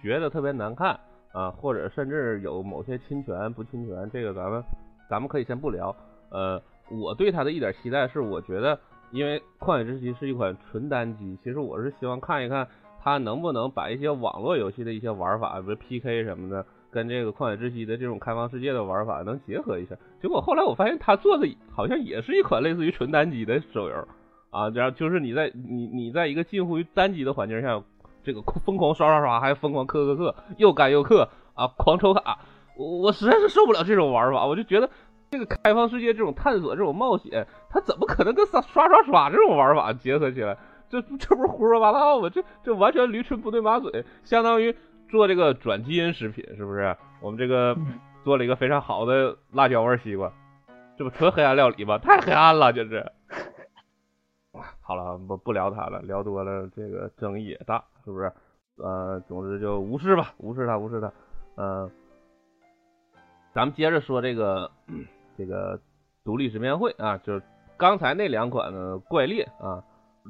学的特别难看啊，或者甚至有某些侵权不侵权，这个咱们咱们可以先不聊。呃，我对它的一点期待是，我觉得因为《旷野之息》是一款纯单机，其实我是希望看一看它能不能把一些网络游戏的一些玩法，比如 PK 什么的，跟这个《旷野之息》的这种开放世界的玩法能结合一下。结果后来我发现，他做的好像也是一款类似于纯单机的手游啊，然后就是你在你你在一个近乎于单机的环境下。这个疯狂刷刷刷，还疯狂氪氪氪，又干又氪啊，狂抽卡，我我实在是受不了这种玩法。我就觉得这个开放世界这种探索、这种冒险，它怎么可能跟刷刷刷刷这种玩法结合起来？这这不是胡说八道吗？这这完全驴唇不对马嘴，相当于做这个转基因食品，是不是？我们这个做了一个非常好的辣椒味西瓜，这不纯黑暗料理吗？太黑暗了，就是。好了，不不聊他了，聊多了这个争议也大，是不是？呃，总之就无视吧，无视他，无视他。嗯，咱们接着说这个这个独立直面会啊，就是刚才那两款呢怪猎啊，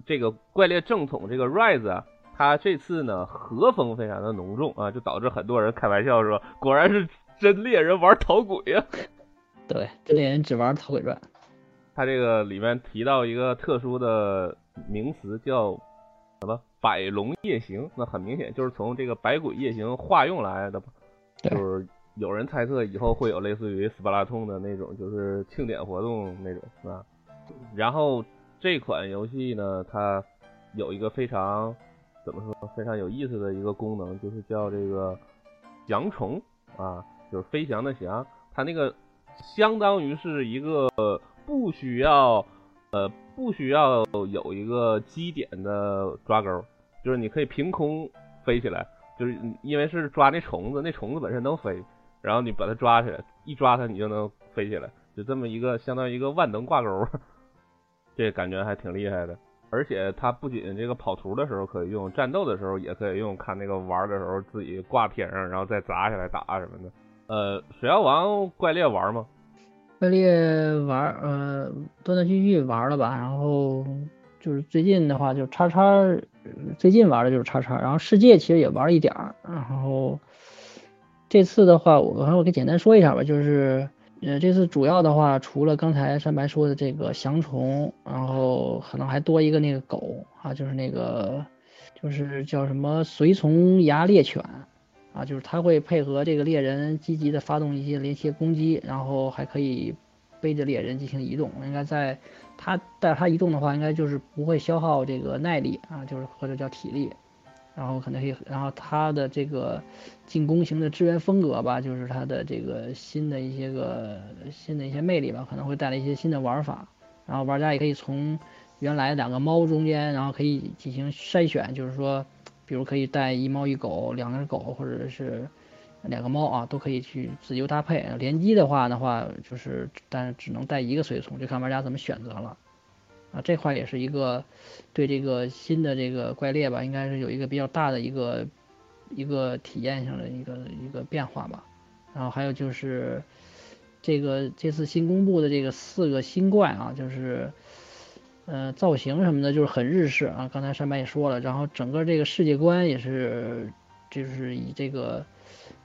这个怪猎正统这个 Rise 啊，它这次呢和风非常的浓重啊，就导致很多人开玩笑说，果然是真猎人玩讨鬼呀。*laughs* 对，真猎人只玩讨鬼传。他这个里面提到一个特殊的名词，叫什么“百龙夜行”？那很明显就是从这个“百鬼夜行”化用来的吧？就是有人猜测以后会有类似于斯巴拉通的那种，就是庆典活动那种啊。然后这款游戏呢，它有一个非常怎么说非常有意思的一个功能，就是叫这个“翔虫”啊，就是飞翔的翔。它那个相当于是一个。不需要，呃，不需要有一个基点的抓钩，就是你可以凭空飞起来，就是因为是抓那虫子，那虫子本身能飞，然后你把它抓起来，一抓它你就能飞起来，就这么一个相当于一个万能挂钩，*laughs* 这感觉还挺厉害的。而且它不仅这个跑图的时候可以用，战斗的时候也可以用，看那个玩的时候自己挂天上，然后再砸下来打什么的。呃，水妖王怪猎玩吗？怪猎玩，呃，断断续续玩了吧，然后就是最近的话，就叉叉最近玩的就是叉叉，然后世界其实也玩一点，然后这次的话，我我给简单说一下吧，就是呃这次主要的话，除了刚才山白说的这个降虫，然后可能还多一个那个狗啊，就是那个就是叫什么随从牙猎犬啊，就是它会配合这个猎人积极的发动一些连续攻击，然后还可以背着猎人进行移动，应该在。它带它移动的话，应该就是不会消耗这个耐力啊，就是或者叫体力，然后可能可以，然后它的这个进攻型的支援风格吧，就是它的这个新的一些个新的一些魅力吧，可能会带来一些新的玩法，然后玩家也可以从原来两个猫中间，然后可以进行筛选，就是说，比如可以带一猫一狗，两只狗或者是。两个猫啊都可以去自由搭配，联机的话的话就是，但是只能带一个随从，就看玩家怎么选择了。啊，这块也是一个对这个新的这个怪猎吧，应该是有一个比较大的一个一个体验上的一个一个变化吧。然后还有就是这个这次新公布的这个四个新怪啊，就是呃造型什么的，就是很日式啊。刚才山白也说了，然后整个这个世界观也是就是以这个。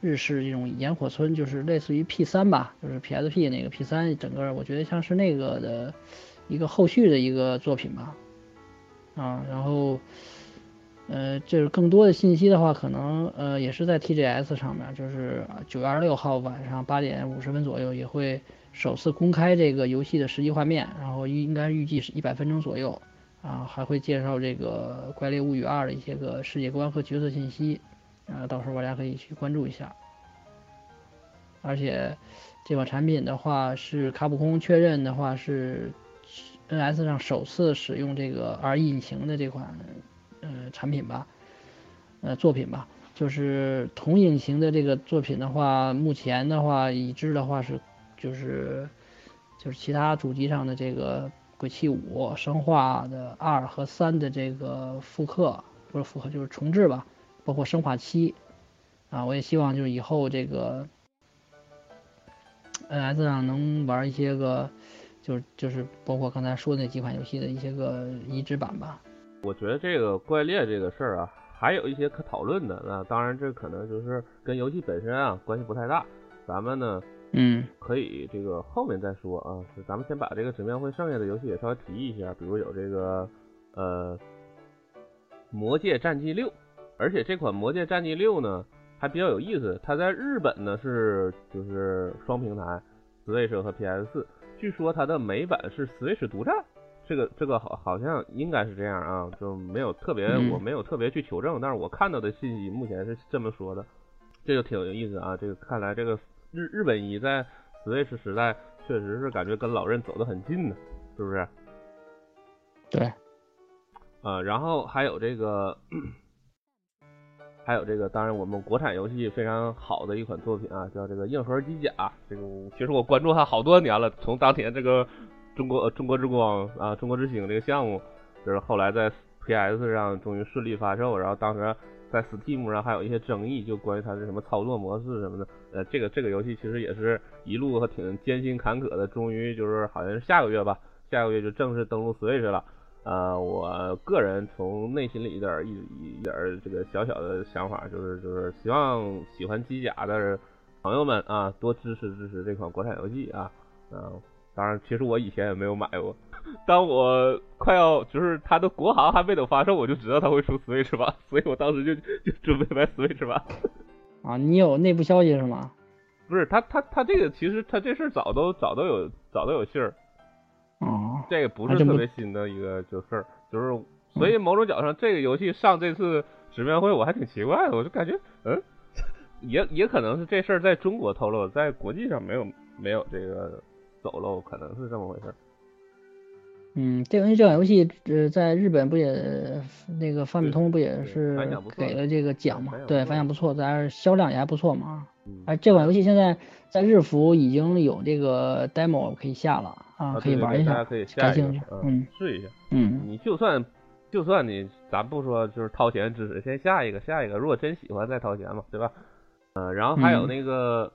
日式这种萤火村就是类似于 P 三吧，就是 PSP 那个 P 三，整个我觉得像是那个的一个后续的一个作品吧。啊，然后，呃，就是更多的信息的话，可能呃也是在 TGS 上面，就是九月二十六号晚上八点五十分左右也会首次公开这个游戏的实际画面，然后应该预计是一百分钟左右，啊，还会介绍这个《怪猎物语二》的一些个世界观和角色信息。啊，到时候大家可以去关注一下。而且这款产品的话，是卡普空确认的话是 NS 上首次使用这个 R 引擎的这款呃产品吧，呃作品吧。就是同引擎的这个作品的话，目前的话已知的话是就是就是其他主机上的这个鬼泣五、生化的二和三的这个复刻，不是复刻就是重置吧。包括生化七，啊，我也希望就是以后这个 NS 上能玩一些个，就是就是包括刚才说的那几款游戏的一些个移植版吧。我觉得这个怪猎这个事儿啊，还有一些可讨论的。那当然，这可能就是跟游戏本身啊关系不太大。咱们呢，嗯，可以这个后面再说啊。是咱们先把这个纸面会剩下的游戏也稍微提一下，比如有这个呃《魔界战记六》。而且这款《魔界战记六》呢还比较有意思，它在日本呢是就是双平台，Switch 和 PS 四。据说它的美版是 Switch 独占，这个这个好好像应该是这样啊，就没有特别我没有特别去求证，但是我看到的信息目前是这么说的，这就挺有意思啊。这个看来这个日日本一在 Switch 时代确实是感觉跟老任走得很近呢，是不是？对，啊，然后还有这个。还有这个，当然我们国产游戏非常好的一款作品啊，叫这个硬核机甲。这个其实我关注它好多年了，从当年这个中国中国之光啊，中国之星这个项目，就是后来在 PS 上终于顺利发售，然后当时在 Steam 上还有一些争议，就关于它的什么操作模式什么的。呃，这个这个游戏其实也是一路挺艰辛坎坷的，终于就是好像是下个月吧，下个月就正式登陆 Switch 了。呃，我个人从内心里一点一一点这个小小的想法，就是就是希望喜欢机甲的朋友们啊，多支持支持这款国产游戏啊。嗯，当然，其实我以前也没有买过。当我快要就是它的国行还没等发售，我就知道它会出 Switch 吧，所以我当时就就准备买 Switch 吧。*laughs* 啊，你有内部消息是吗？不是，他他他这个其实他这事儿早都早都有早都有信儿。哦，这个不是特别新的一个就事儿，就是所以某种角度上，这个游戏上这次直面会我还挺奇怪的，我就感觉，嗯，也也可能是这事儿在中国透露，在国际上没有没有这个走漏，可能是这么回事。嗯，这个这款游戏呃在日本不也那个范米通不也是给了这个奖嘛？对，反响不错，咱销量也还不错嘛。哎，这款游戏现在在日服已经有这个 demo 可以下了。啊，可以玩一下，大家可以感兴趣，嗯，试一下，嗯，你就算就算你咱不说就是掏钱支持，先下一个下一个，如果真喜欢再掏钱嘛，对吧？嗯，然后还有那个，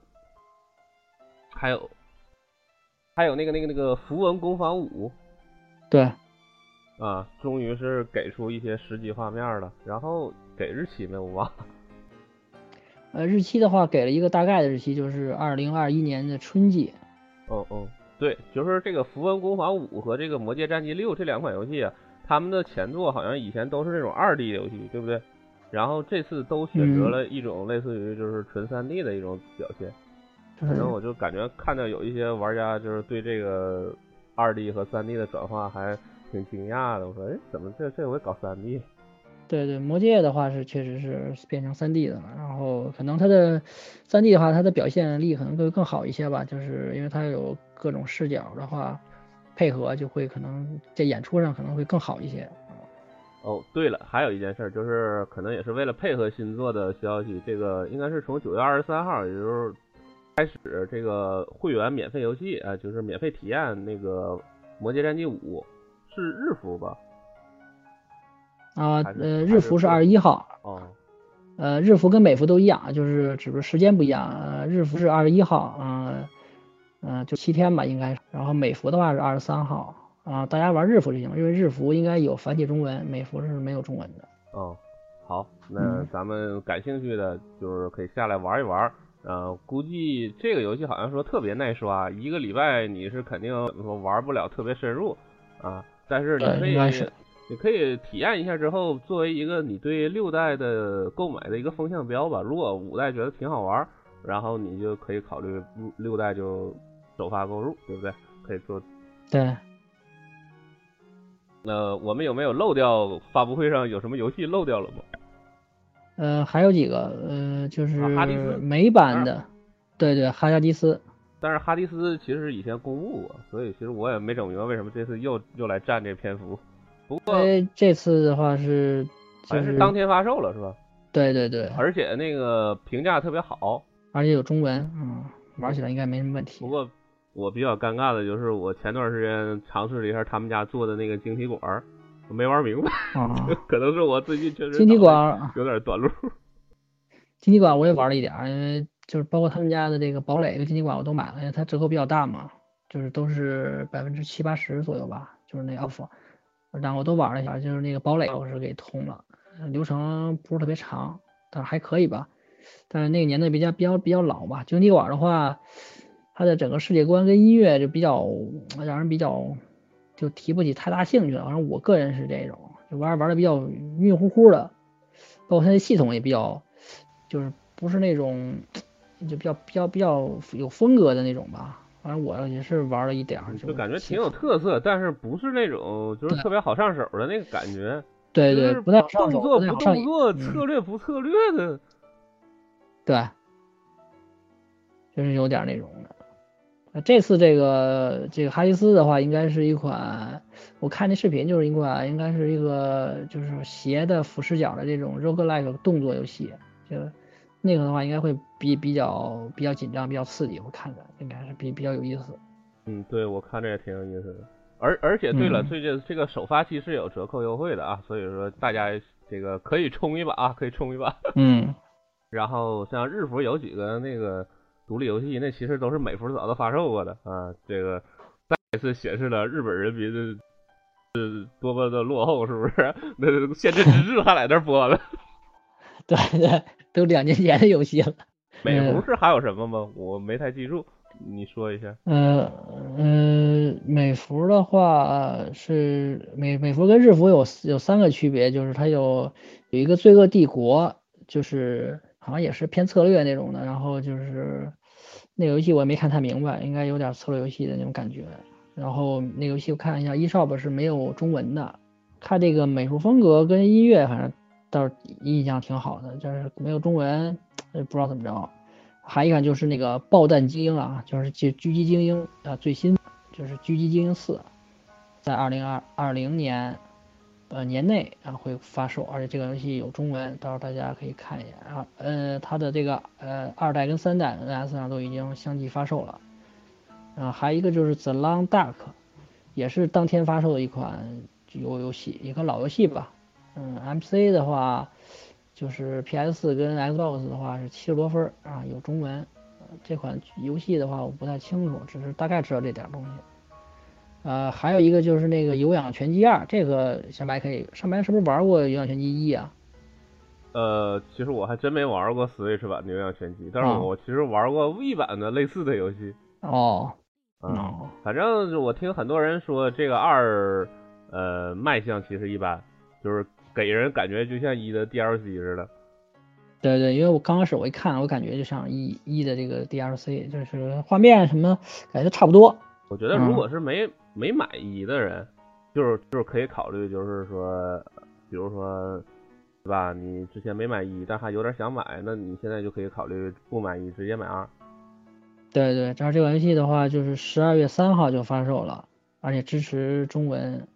还有还有那个那个那个符文攻防五，对，啊，终于是给出一些实际画面了。然后给日期没有忘。呃，日期的话给了一个大概的日期，就是二零二一年的春季。哦哦，对，就是这个《符文攻防五》和这个《魔界战记六》这两款游戏啊，他们的前作好像以前都是那种二 D 游戏，对不对？然后这次都选择了一种类似于就是纯三 D 的一种表现。反正我就感觉看到有一些玩家就是对这个二 D 和三 D 的转化还挺惊讶的。我说，哎，怎么这这回搞三 D？对对，魔戒的话是确实是变成三 D 的了，然后可能它的三 D 的话，它的表现力可能会更好一些吧，就是因为它有各种视角的话，配合就会可能在演出上可能会更好一些。哦，对了，还有一件事就是可能也是为了配合新作的消息，这个应该是从九月二十三号，也就是开始这个会员免费游戏啊，就是免费体验那个《魔界战记五》，是日服吧？啊，呃，日服是二十一号。哦。呃，日服跟美服都一样，就是只不过时间不一样。呃，日服是二十一号，嗯嗯，就七天吧，应该。然后美服的话是二十三号。啊，大家玩日服就行，因为日服应该有繁体中文，美服是没有中文的。哦，好，那咱们感兴趣的就是可以下来玩一玩。呃，估计这个游戏好像说特别耐刷，一个礼拜你是肯定说玩不了特别深入啊，但是你可以。你可以体验一下之后，作为一个你对六代的购买的一个风向标吧。如果五代觉得挺好玩，然后你就可以考虑六代就首发购入，对不对？可以做。对。那我们有没有漏掉发布会上有什么游戏漏掉了吗？呃，还有几个，呃，就是美版的，对对，哈加迪斯。但是哈迪斯其实以前公布过，所以其实我也没整明白为什么这次又又来占这篇幅。不过这次的话是，还是当天发售了是吧？对对对，而且那个评价特别好，而且有中文，嗯，玩起来应该没什么问题。不过我比较尴尬的就是我前段时间尝试了一下他们家做的那个晶体管，我没玩明白，*laughs* 啊可能是我最近确实晶体管有点短路。晶体管我也玩了一点，因为就是包括他们家的这个堡垒的晶体管我都买了，因为它折扣比较大嘛，就是都是百分之七八十左右吧，就是那 offer。然后我都玩了一下，就是那个堡垒我是给通了，流程不是特别长，但是还可以吧。但是那个年代比较比较比较老吧。晶体管的话，它的整个世界观跟音乐就比较让人比较就提不起太大兴趣了。反正我个人是这种，就玩玩的比较晕乎乎的，包括它的系统也比较，就是不是那种就比较比较比较有风格的那种吧。反正我也是玩了一点儿，就感觉挺有特色，但是不是那种就是特别好上手的那个感觉。对对，不太动作不动作，策略不策略的。对，就是有点那种的。那这次这个这个哈迪斯的话，应该是一款，我看那视频就是一款，应该是一个就是斜的俯视角的这种 roguelike 动作游戏，就。那个的话应该会比比较比较紧张，比较刺激，我看着应该是比比较有意思。嗯，对，我看着也挺有意思的。而而且对了，最近这个首发期是有折扣优惠的啊，所以说大家这个可以冲一把啊，可以冲一把。嗯。*laughs* 然后像日服有几个那个独立游戏，那其实都是美服早都发售过的啊，这个再一次显示了日本人民的是多么的落后，是不是？*laughs* 那限制之日还在那播呢。*laughs* 对对。都两年前的游戏了。美服是还有什么吗？我没太记住，你说一下。呃嗯，美服的话是美美服跟日服有有三个区别，就是它有有一个罪恶帝国，就是好像也是偏策略那种的，然后就是那个游戏我也没看太明白，应该有点策略游戏的那种感觉。然后那游戏我看一下，eShop 是没有中文的。它这个美术风格跟音乐，反正。倒是印象挺好的，就是没有中文，不知道怎么着。还一款就是那个爆弹精英啊，就是狙狙击精英啊，最新就是狙击精英四，在二零二二零年呃年内啊会发售，而且这个游戏有中文，到时候大家可以看一眼啊。呃，它的这个呃二代跟三代 NS 上都已经相继发售了。啊，还一个就是 The Long Dark，也是当天发售的一款游游戏，一个老游戏吧。嗯，MC 的话，就是 PS 跟 Xbox 的话是七十多分啊，有中文。这款游戏的话我不太清楚，只是大概知道这点东西。呃，还有一个就是那个有氧拳击二，这个小白可以，上白是不是玩过有氧拳击一啊？呃，其实我还真没玩过 Switch 版的有氧拳击，但是我其实玩过 V 版的类似的游戏。哦，哦，反正我听很多人说这个二，呃，卖相其实一般，就是给人感觉就像一的 DLC 似的。对对，因为我刚开始我一看，我感觉就像一一的这个 DLC，就是画面什么感觉差不多。我觉得如果是没没买一的人，就是就是可以考虑，就是说，比如说，对吧？你之前没买一，但还有点想买，那你现在就可以考虑不买一，直接买二。对对，然后这款游戏的话，就是十二月三号就发售了，而且支持中文，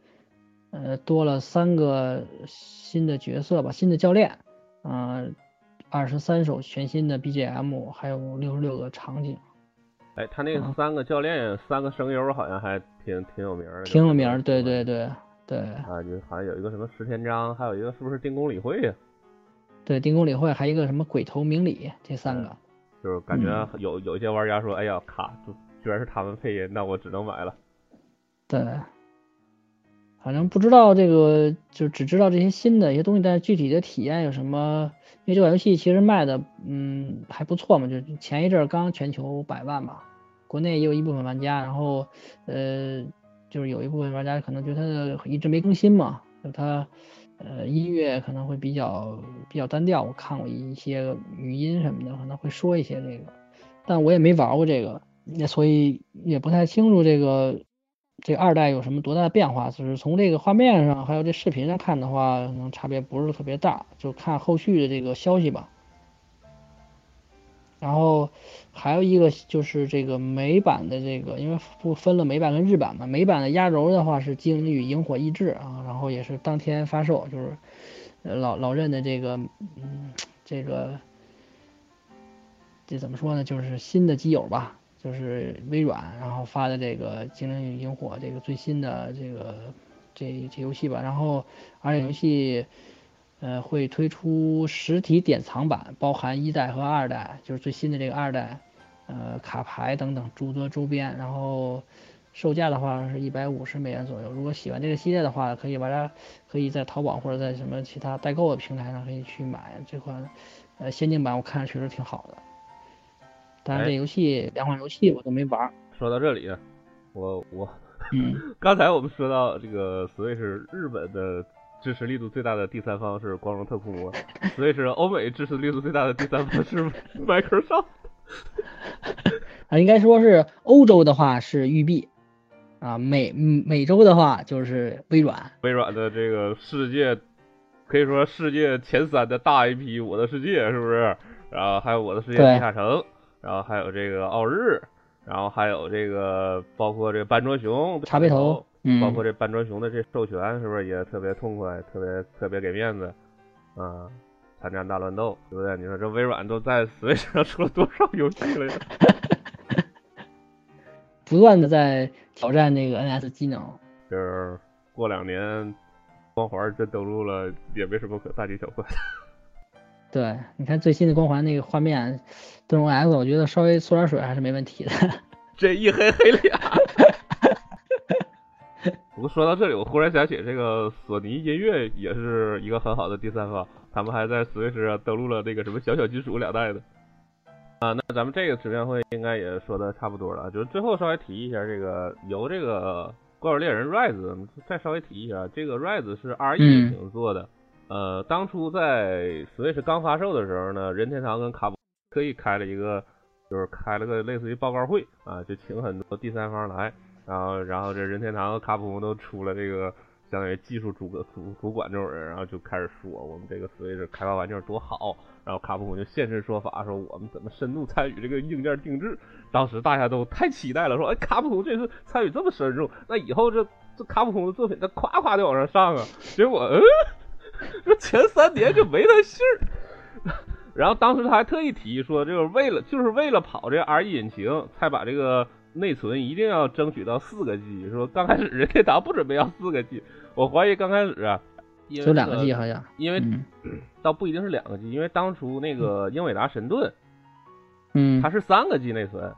呃，多了三个新的角色吧，新的教练，嗯，二十三首全新的 BGM，还有六十六个场景。哎，他那三个教练，三个声优好像还挺挺有名的，挺有名，对对对对。啊，就好像有一个什么石田章，还有一个是不是定宫理会呀？对，定宫理会，还一个什么鬼头明里，这三个。就是感觉有有一些玩家说，哎呀，卡，就居然是他们配音，那我只能买了。对。反正不知道这个，就只知道这些新的一些东西，但是具体的体验有什么？因为这款游戏其实卖的，嗯，还不错嘛，就前一阵刚全球百万吧。国内也有一部分玩家，然后呃，就是有一部分玩家可能觉得它一直没更新嘛，就它呃音乐可能会比较比较单调。我看过一些语音什么的，可能会说一些这个，但我也没玩过这个，那所以也不太清楚这个这二代有什么多大的变化。就是从这个画面上还有这视频上看的话，可能差别不是特别大，就看后续的这个消息吧。然后还有一个就是这个美版的这个，因为不分了美版跟日版嘛。美版的压轴的话是《精灵与萤火意志》啊，然后也是当天发售，就是老老任的这个，嗯，这个这怎么说呢？就是新的基友吧，就是微软然后发的这个《精灵与萤火》这个最新的这个这这游戏吧。然后而且游戏。呃，会推出实体典藏版，包含一代和二代，就是最新的这个二代，呃，卡牌等等诸多周边。然后售价的话是一百五十美元左右。如果喜欢这个系列的话，可以把它可以在淘宝或者在什么其他代购的平台上可以去买这款呃限定版，我看着确实挺好的。但是这游戏两款游戏我都没玩。说到这里，我我，嗯，刚才我们说到这个所谓是日本的。支持力度最大的第三方是光荣特库摩，所以是欧美支持力度最大的第三方是 Microsoft。*laughs* 啊，应该说是欧洲的话是育碧，啊美美洲的话就是微软。微软的这个世界可以说世界前三的大 IP，我的世界是不是？然后还有我的世界地下城，然后还有这个奥日，然后还有这个包括这个斑卓熊、茶杯头。包括这半卓熊的这授权是不是也特别痛快，特别特别给面子啊？参战大乱斗，对不对？你说这微软都在 Switch *laughs* 上出了多少游戏了？*laughs* 不断的在挑战那个 NS 机能。就是过两年，光环真登陆了，也没什么可大惊小怪的。对，你看最新的光环那个画面，灯笼 X，我觉得稍微缩点水还是没问题的。这一黑黑俩。*laughs* 不过说到这里，我忽然想起这个索尼音乐也是一个很好的第三方，他们还在 Switch 上登录了那个什么小小金属两代的。啊，那咱们这个直面会应该也说的差不多了，就是最后稍微提一下这个由这个怪物猎人 Rise 再稍微提一下，这个 Rise 是 RE 引擎做的。呃，当初在 Switch 刚发售的时候呢，任天堂跟卡普特意开了一个，就是开了个类似于报告会啊，就请很多第三方来。然后，然后这任天堂和卡普空都出了这个相当于技术主主主管这种人，然后就开始说我们这个 Switch 开发环境多好。然后卡普空就现身说法，说我们怎么深度参与这个硬件定制。当时大家都太期待了，说哎，卡普空这次参与这么深入，那以后这这卡普空的作品，它夸夸的往上上啊。结果，嗯，这 *laughs* 前三年就没他信儿。*laughs* 然后当时他还特意提说，就是为了就是为了跑这 RE 引擎，才把这个。内存一定要争取到四个 G，说刚开始任天堂不准备要四个 G，我怀疑刚开始啊，就两个 G 好像，因为倒不一定是两个 G，因为当初那个英伟达神盾，嗯，它是三个 G 内存，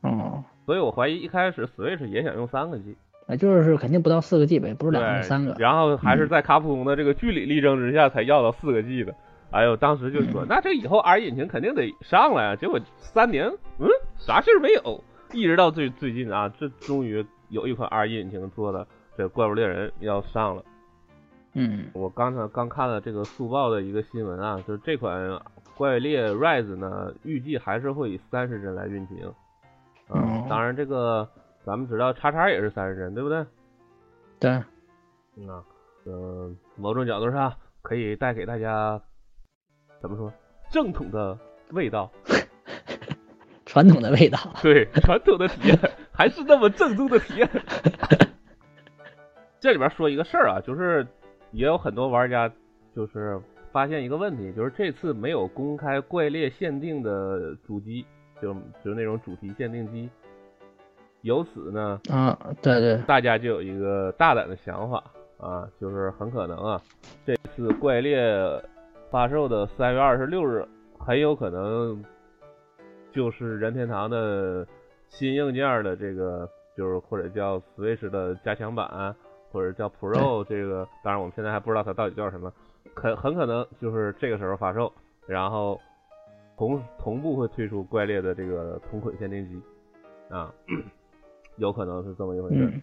哦，所以我怀疑一开始 Switch 也想用三个 G，呃，就是肯定不到四个 G 呗，不是两个三个。然后还是在卡普空的这个据理力争之下才要到四个 G 的。哎呦，当时就说，那这以后 R 引擎肯定得上来啊！结果三年，嗯，啥事儿没有，一直到最最近啊，这终于有一款 R 引擎做的这怪物猎人要上了。嗯我刚才刚看了这个速报的一个新闻啊，就是这款怪猎 Rise 呢，预计还是会以三十帧来运行。嗯当然这个咱们知道叉叉也是三十帧，对不对？对，嗯啊，呃，某种角度上可以带给大家怎么说正统的味道，*laughs* 传统的味道。*laughs* 对传统的体验，还是那么正宗的体验。*laughs* 这里边说一个事儿啊，就是也有很多玩家就是发现一个问题，就是这次没有公开怪猎限定的主机，就就是那种主题限定机。由此呢，啊，对对，大家就有一个大胆的想法啊，就是很可能啊，这次怪猎发售的三月二十六日，很有可能就是任天堂的新硬件的这个，就是或者叫 Switch 的加强版，或者叫 Pro 这个，当然我们现在还不知道它到底叫什么，很很可能就是这个时候发售，然后同同步会推出怪猎的这个同捆限定机啊。*clears throat* 有可能是这么一回事。嗯，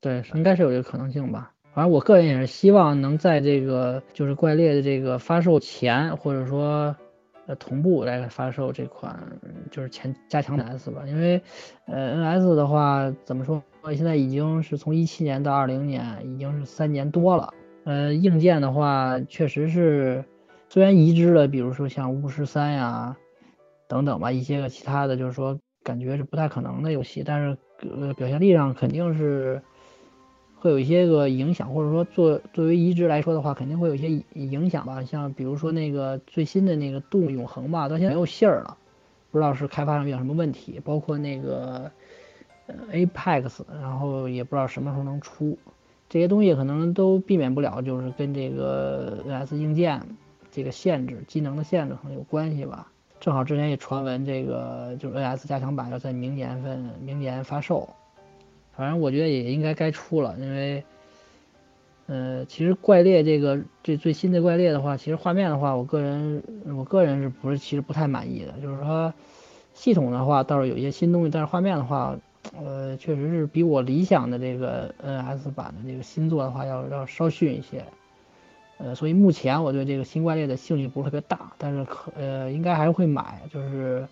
对，应该是有这个可能性吧。反正我个人也是希望能在这个就是怪猎的这个发售前，或者说呃同步来发售这款就是前加强的 S 吧，因为呃 NS 的话怎么说，现在已经是从一七年到二零年，已经是三年多了。呃，硬件的话确实是虽然移植了，比如说像巫师三呀等等吧，一些个其他的，就是说感觉是不太可能的游戏，但是。呃，表现力上肯定是会有一些个影响，或者说作作为移植来说的话，肯定会有一些影响吧。像比如说那个最新的那个《动物永恒》吧，到现在没有信儿了，不知道是开发上遇到什么问题。包括那个呃 Apex，然后也不知道什么时候能出，这些东西可能都避免不了，就是跟这个 NS 硬件这个限制、机能的限制可能有关系吧。正好之前也传闻，这个就是 NS 加强版要在明年份明年发售，反正我觉得也应该该出了，因为，呃，其实怪猎这个这最新的怪猎的话，其实画面的话，我个人我个人是不是其实不太满意的，就是说系统的话倒是有一些新东西，但是画面的话，呃，确实是比我理想的这个 NS 版的这个新作的话要要稍逊一些。呃，所以目前我对这个新怪猎的兴趣不是特别大，但是可呃应该还是会买，就是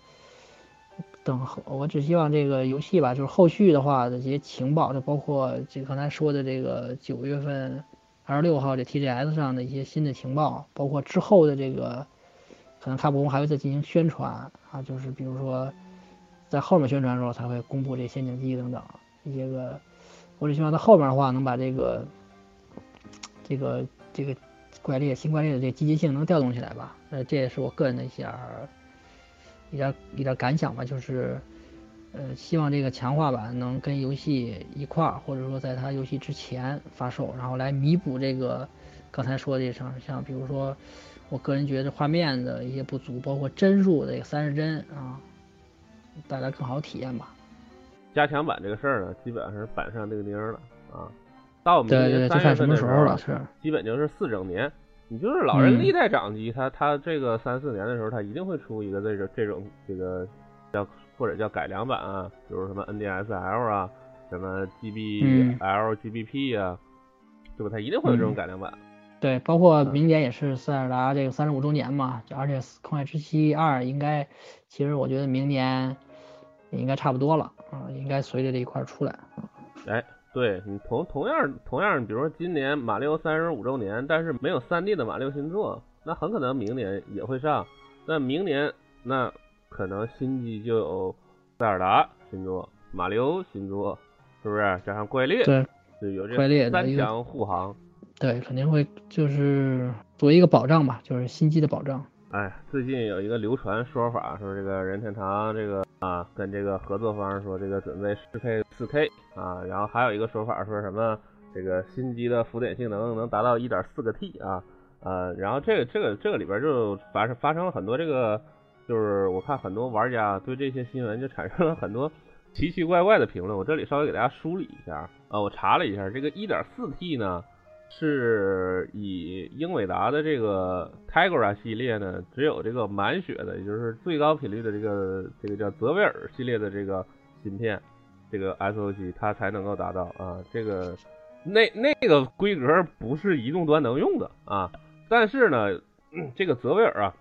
等我只希望这个游戏吧，就是后续的话的这些情报，就包括这刚才说的这个九月份二十六号这 TGS 上的一些新的情报，包括之后的这个可能卡普空还会再进行宣传啊，就是比如说在后面宣传的时候才会公布这仙境机等等一些个，我只希望在后面的话能把这个这个这个。怪猎新怪猎的这个积极性能调动起来吧，呃，这也是我个人的一些一点一点感想吧，就是呃，希望这个强化版能跟游戏一块儿，或者说在它游戏之前发售，然后来弥补这个刚才说的这场，像比如说我个人觉得画面的一些不足，包括帧数的这个三十帧啊，带来更好体验吧。加强版这个事儿呢，基本上是板上钉钉了啊。到明年就看什三月份的时么时候了，是。基本就是四整年。你就是老人嗯历代掌机，它它这个三四年的时候，它一定会出一个这种这种这个叫或者叫改良版啊，比如什么 NDSL 啊，什么 GBL、GBP 啊，对吧？它一定会有这种嗯改良版。对，包括明年也是塞尔达这个三十五周年嘛，就而且《旷野之息二》应该，其实我觉得明年也应该差不多了啊，应该随着这一块儿出来。哎，对你同同样同样，比如说今年马里奥三十五周年，但是没有三 D 的马里奥新作，那很可能明年也会上。那明年那可能新机就有塞尔达新作、马里奥新作，是不是？加上怪猎，对，就有这怪猎三强护航。对，肯定会就是作为一个保障吧，就是新机的保障。哎，最近有一个流传说法，说这个任天堂这个啊，跟这个合作方说这个准备适配 4K 啊，然后还有一个说法说什么这个新机的浮点性能能达到1.4个 T 啊，呃，然后这个这个这个里边就发生发生了很多这个，就是我看很多玩家对这些新闻就产生了很多奇奇怪怪的评论，我这里稍微给大家梳理一下啊。我查了一下，这个 1.4T 呢是以英伟达的这个 Tegra 系列呢，只有这个满血的，也就是最高频率的这个这个叫泽维尔系列的这个芯片，这个 SOC 它才能够达到啊。这个那那个规格不是移动端能用的啊。但是呢，这个泽维尔啊。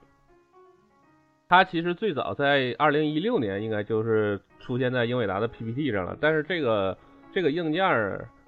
它其实最早在二零一六年应该就是出现在英伟达的 PPT 上了，但是这个这个硬件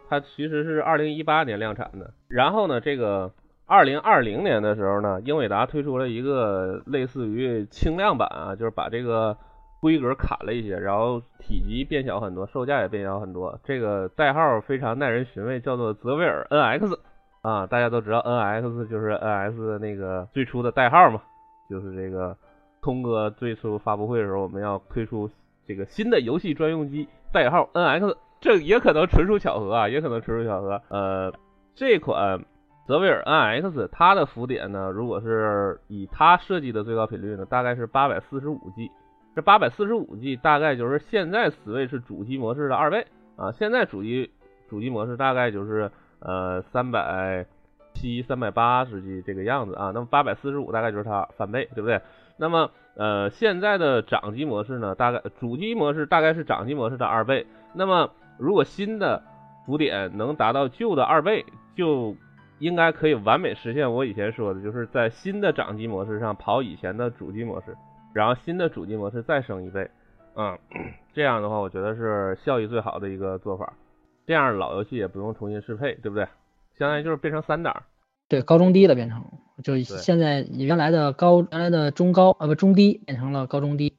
它其实是二零一八年量产的。然后呢，这个二零二零年的时候呢，英伟达推出了一个类似于轻量版啊，就是把这个规格砍了一些，然后体积变小很多，售价也变小很多。这个代号非常耐人寻味，叫做泽维尔 NX 啊，大家都知道 NX 就是 NS 那个最初的代号嘛，就是这个。通哥最初发布会的时候，我们要推出这个新的游戏专用机，代号 NX，这也可能纯属巧合啊，也可能纯属巧合。呃，这款泽维尔 NX 它的浮点呢，如果是以它设计的最高频率呢，大概是八百四十五 G，这八百四十五 G 大概就是现在 Switch 主机模式的二倍啊，现在主机主机模式大概就是呃三百七、三百八十 G 这个样子啊，那么八百四十五大概就是它翻倍，对不对？那么，呃，现在的掌机模式呢，大概主机模式大概是掌机模式的二倍。那么，如果新的浮点能达到旧的二倍，就应该可以完美实现我以前说的，就是在新的掌机模式上跑以前的主机模式，然后新的主机模式再升一倍。嗯，这样的话，我觉得是效益最好的一个做法。这样老游戏也不用重新适配，对不对？相当于就是变成三档。对，高中低的变成，就现在原来的高原来的中高啊不中低变成了高中低，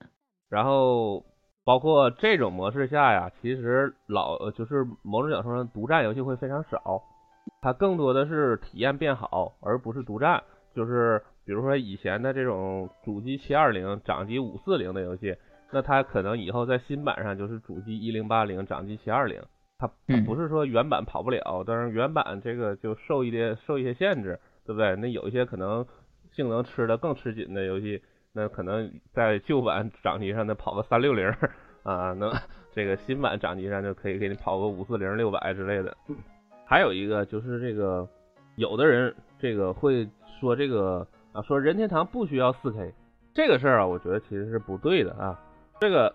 然后包括这种模式下呀，其实老就是某种角度上独占游戏会非常少，它更多的是体验变好，而不是独占。就是比如说以前的这种主机七二零、掌机五四零的游戏，那它可能以后在新版上就是主机一零八零、掌机七二零。它不是说原版跑不了，但是原版这个就受一些受一些限制，对不对？那有一些可能性能吃的更吃紧的游戏，那可能在旧版掌机上那跑个三六零啊，能这个新版掌机上就可以给你跑个五四零六百之类的。还有一个就是这个，有的人这个会说这个啊，说任天堂不需要四 K 这个事儿啊，我觉得其实是不对的啊。这个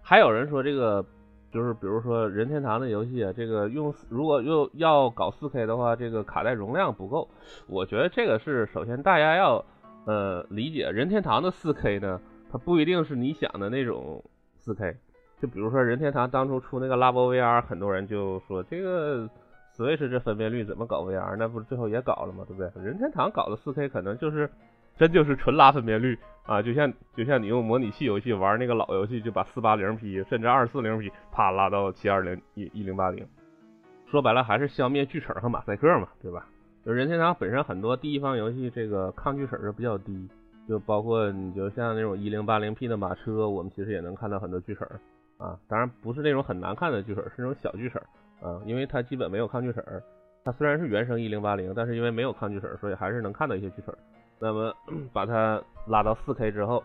还有人说这个。就是比如说任天堂的游戏啊，这个用如果又要搞 4K 的话，这个卡带容量不够。我觉得这个是首先大家要呃理解，任天堂的 4K 呢，它不一定是你想的那种 4K。就比如说任天堂当初出那个拉波 VR，很多人就说这个 Switch 这分辨率怎么搞 VR？那不是最后也搞了吗？对不对？任天堂搞的 4K 可能就是。真就是纯拉分辨率啊，就像就像你用模拟器游戏玩那个老游戏，就把四八零 P 甚至二四零 P 啪拉到七二零一一零八零，说白了还是消灭锯齿和马赛克嘛，对吧？就任天堂本身很多第一方游戏这个抗锯齿是比较低，就包括你就像那种一零八零 P 的马车，我们其实也能看到很多锯齿啊，当然不是那种很难看的锯齿，是那种小锯齿啊，因为它基本没有抗锯齿，它虽然是原生一零八零，但是因为没有抗锯齿，所以还是能看到一些锯齿。那么把它拉到 4K 之后，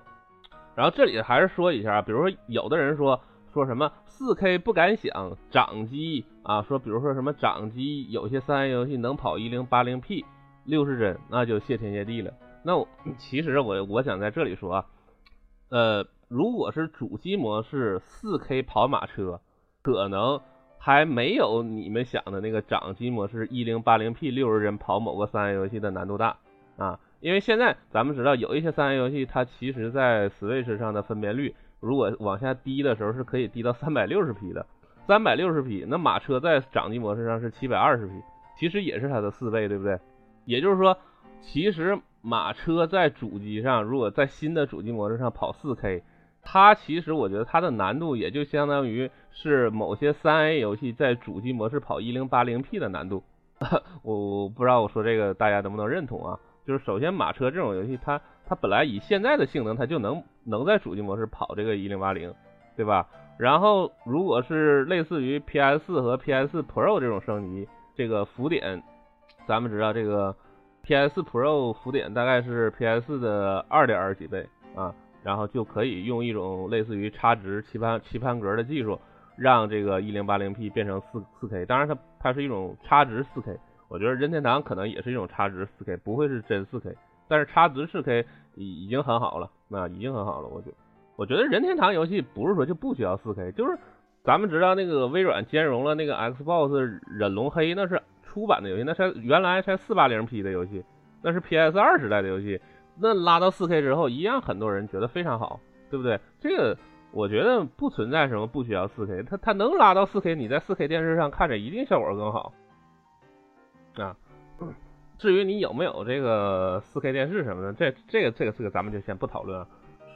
然后这里还是说一下，比如说有的人说说什么 4K 不敢想，掌机啊，说比如说什么掌机有些三 A 游戏能跑 1080P 六十帧，那就谢天谢地了。那我其实我我想在这里说啊，呃，如果是主机模式 4K 跑马车，可能还没有你们想的那个掌机模式 1080P 六十帧跑某个三 A 游戏的难度大啊。因为现在咱们知道有一些三 A 游戏，它其实在 Switch 上的分辨率，如果往下低的时候是可以低到三百六十 P 的，三百六十 P，那马车在掌机模式上是七百二十 P，其实也是它的四倍，对不对？也就是说，其实马车在主机上，如果在新的主机模式上跑四 K，它其实我觉得它的难度也就相当于是某些三 A 游戏在主机模式跑一零八零 P 的难度。*laughs* 我不知道我说这个大家能不能认同啊？就是首先马车这种游戏，它它本来以现在的性能，它就能能在主机模式跑这个一零八零，对吧？然后如果是类似于 PS 四和 PS Pro 这种升级，这个浮点，咱们知道这个 PS 四 Pro 浮点大概是 PS 四的二点几倍啊，然后就可以用一种类似于差值棋盘棋盘格的技术，让这个一零八零 P 变成四四 K。当然，它它是一种差值四 K。我觉得任天堂可能也是一种差值四 K，不会是真四 K。但是差值四 K 已已经很好了，那已经很好了。我觉我觉得任天堂游戏不是说就不需要四 K，就是咱们知道那个微软兼容了那个 Xbox 忍龙黑，那是出版的游戏，那是原来才四八零 P 的游戏，那是 PS 二时代的游戏。那拉到四 K 之后，一样很多人觉得非常好，对不对？这个我觉得不存在什么不需要四 K，它它能拉到四 K，你在四 K 电视上看着一定效果更好啊。至于你有没有这个四 K 电视什么的，这这个这个这个咱们就先不讨论。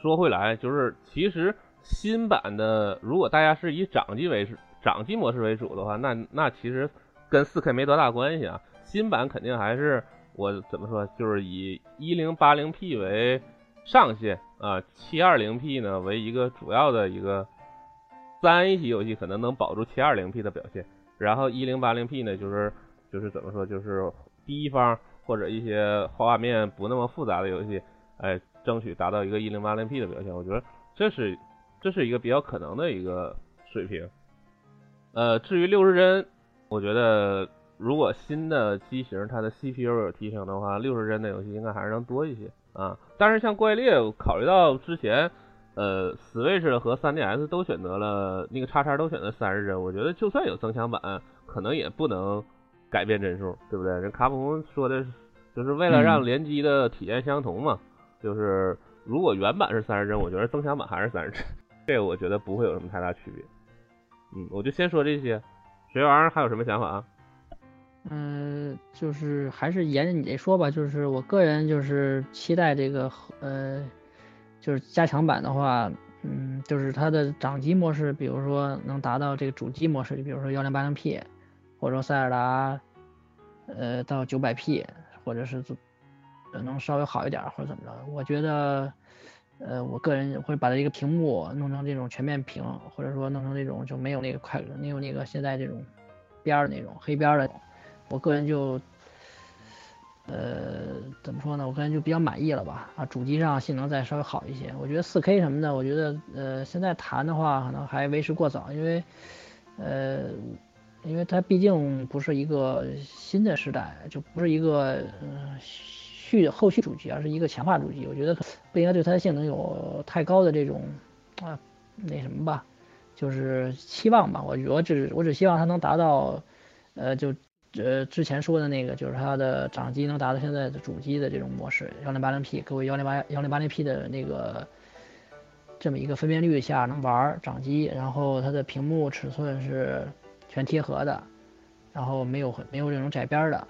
说回来，就是其实新版的，如果大家是以掌机为掌机模式为主的话，那那其实跟四 K 没多大关系啊。新版肯定还是我怎么说，就是以一零八零 P 为上限啊，七二零 P 呢为一个主要的一个三 A 级游戏可能能保住七二零 P 的表现，然后一零八零 P 呢就是就是怎么说就是。第一方或者一些画面不那么复杂的游戏，哎，争取达到一个一零八零 P 的表现，我觉得这是这是一个比较可能的一个水平。呃，至于六十帧，我觉得如果新的机型它的 CPU 有提升的话，六十帧的游戏应该还是能多一些啊。但是像怪猎，考虑到之前呃 Switch 和 3DS 都选择了那个叉叉都选择三十帧，我觉得就算有增强版，可能也不能。改变帧数，对不对？人卡普空说的，就是为了让联机的体验相同嘛。就是如果原版是三十帧，我觉得增强版还是三十帧，*laughs* 这个我觉得不会有什么太大区别。嗯，我就先说这些。学玩还有什么想法啊？嗯，就是还是沿着你这说吧。就是我个人就是期待这个呃，就是加强版的话，嗯，就是它的掌机模式，比如说能达到这个主机模式，就比如说幺零八零 P。或者说塞尔达，呃，到九百 P，或者是能稍微好一点，或者怎么着？我觉得，呃，我个人会把它一个屏幕弄成这种全面屏，或者说弄成这种就没有那个快，没有那个现在这种边儿的那种黑边的。我个人就，呃，怎么说呢？我个人就比较满意了吧？啊，主机上性能再稍微好一些。我觉得四 K 什么的，我觉得，呃，现在谈的话可能还为时过早，因为，呃。因为它毕竟不是一个新的时代，就不是一个嗯续后续主机，而是一个强化主机。我觉得不应该对它的性能有太高的这种啊那什么吧，就是期望吧。我我只我只希望它能达到呃就呃之前说的那个，就是它的掌机能达到现在的主机的这种模式，幺零八零 P，各位幺零八幺零八零 P 的那个这么一个分辨率下能玩掌机，然后它的屏幕尺寸是。全贴合的，然后没有没有这种窄边的，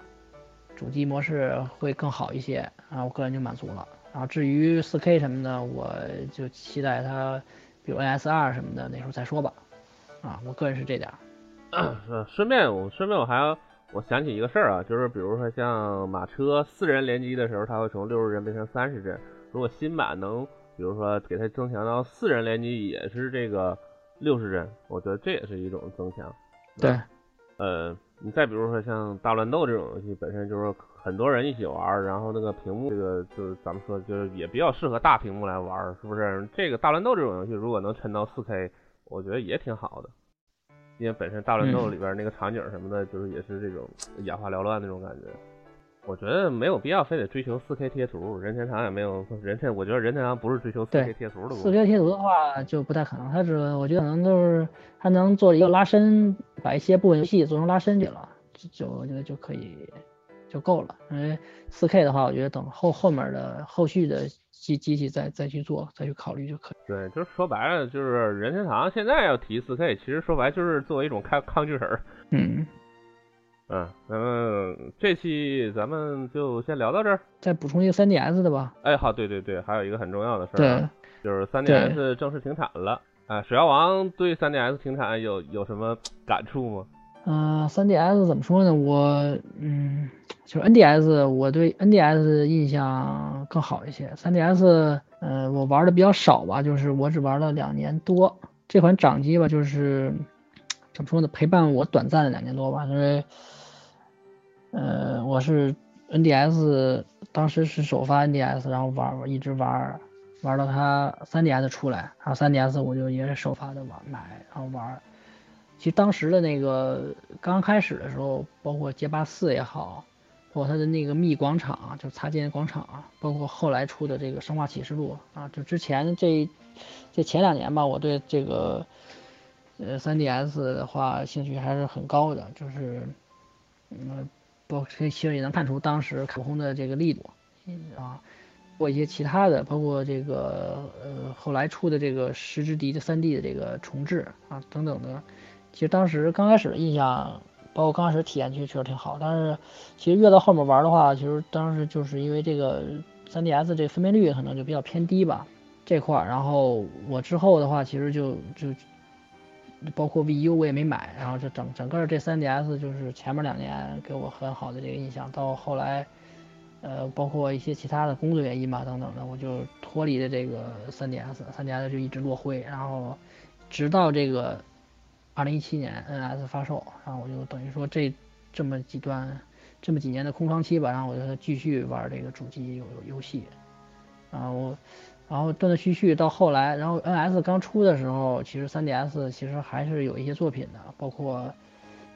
主机模式会更好一些啊，我个人就满足了。然后至于 4K 什么的，我就期待它，比如 NS2 什么的，那时候再说吧。啊，我个人是这点。*coughs* 呃，顺便我顺便我还要我想起一个事儿啊，就是比如说像马车四人联机的时候，它会从六十帧变成三十帧。如果新版能，比如说给它增强到四人联机也是这个六十帧，我觉得这也是一种增强。对，呃，你再比如说像大乱斗这种游戏，本身就是很多人一起玩，然后那个屏幕，这个就是咱们说，就是也比较适合大屏幕来玩，是不是？这个大乱斗这种游戏，如果能撑到四 K，我觉得也挺好的，因为本身大乱斗里边那个场景什么的，就是也是这种 *tsk* 眼花缭乱那种感觉。我觉得没有必要非得追求四 K 贴图，任天堂也没有任天，我觉得任天堂不是追求四 K 贴图的。四 K 贴图的话就不太可能，它只我觉得可能就是它能做一个拉伸，把一些部分游戏做成拉伸去了，就我觉得就可以就够了。因为四 K 的话，我觉得等后后面的后续的机机器再再去做，再去考虑就可以。对，就是说白了，就是任天堂现在要提四 K，其实说白就是作为一种抗抗拒儿。嗯。嗯，咱们这期咱们就先聊到这儿，再补充一个 3DS 的吧。哎，好，对对对，还有一个很重要的事儿，对，就是 3DS 正式停产了。啊，水妖王对 3DS 停产有有什么感触吗？嗯，3DS 怎么说呢？我嗯，就是 NDS，我对 NDS 印象更好一些。3DS，呃，我玩的比较少吧，就是我只玩了两年多。这款掌机吧，就是怎么说呢？陪伴我短暂的两年多吧，因为。呃，我是 NDS，当时是首发 NDS，然后玩玩，一直玩，玩到它 3DS 出来，然后 3DS 我就也是首发的玩买，然后玩。其实当时的那个刚开始的时候，包括街霸四也好，包括它的那个密广场，就擦肩广场，包括后来出的这个生化启示录啊，就之前这这前两年吧，我对这个呃 3DS 的话兴趣还是很高的，就是嗯，包括其实也能看出当时卡普空的这个力度啊，或一些其他的，包括这个呃后来出的这个十之敌的 3D 的这个重置啊等等的。其实当时刚开始的印象，包括刚开始体验，其实确实挺好。但是其实越到后面玩的话，其实当时就是因为这个 3DS 这分辨率可能就比较偏低吧这块儿。然后我之后的话，其实就就包括 VU 我也没买。然后这整整个这 3DS 就是前面两年给我很好的这个印象，到后来呃包括一些其他的工作原因吧等等的，我就脱离了这个 3DS，3DS 就一直落灰。然后直到这个。二零一七年 NS 发售，然后我就等于说这这么几段这么几年的空窗期吧，然后我就继续玩这个主机游游戏，然后然后断断续续到后来，然后 NS 刚出的时候，其实 3DS 其实还是有一些作品的，包括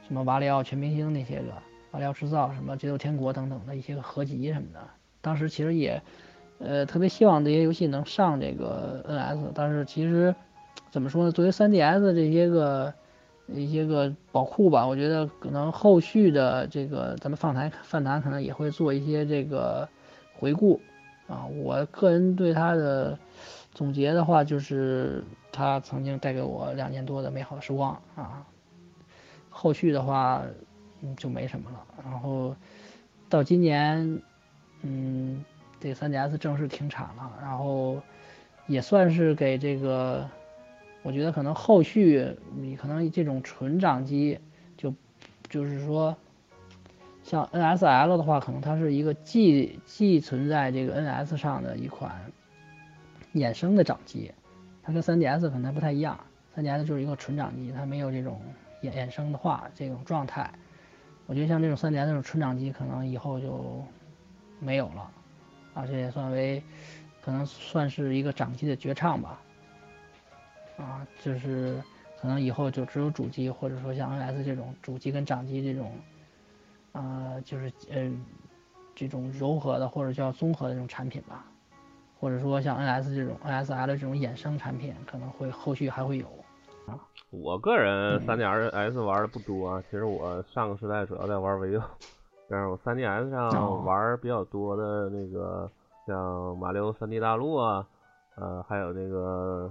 什么瓦里奥全明星那些个瓦里奥制造什么街头天国等等的一些个合集什么的，当时其实也呃特别希望这些游戏能上这个 NS，但是其实怎么说呢，作为 3DS 这些个。一些个宝库吧，我觉得可能后续的这个咱们放台饭谈可能也会做一些这个回顾啊。我个人对它的总结的话，就是它曾经带给我两年多的美好时光啊。后续的话，嗯，就没什么了。然后到今年，嗯，这 3DS 正式停产了，然后也算是给这个。我觉得可能后续你可能这种纯掌机就就是说，像 NSL 的话，可能它是一个既既存在这个 NS 上的一款衍生的掌机，它跟 3DS 可能不太一样，3DS 就是一个纯掌机，它没有这种衍衍生的话这种状态。我觉得像这种 3DS 这种纯掌机，可能以后就没有了，啊，这也算为可能算是一个掌机的绝唱吧。啊，就是可能以后就只有主机，或者说像 NS 这种主机跟掌机这种，呃，就是呃这种柔和的或者叫综合的这种产品吧，或者说像 NS 这种 NSL 这种衍生产品，可能会后续还会有。啊，我个人 3DS 玩的不多啊，其实我上个时代主要在玩维 u 但是我 3DS 上玩比较多的那个像马里奥 3D 大陆啊，呃，还有那个。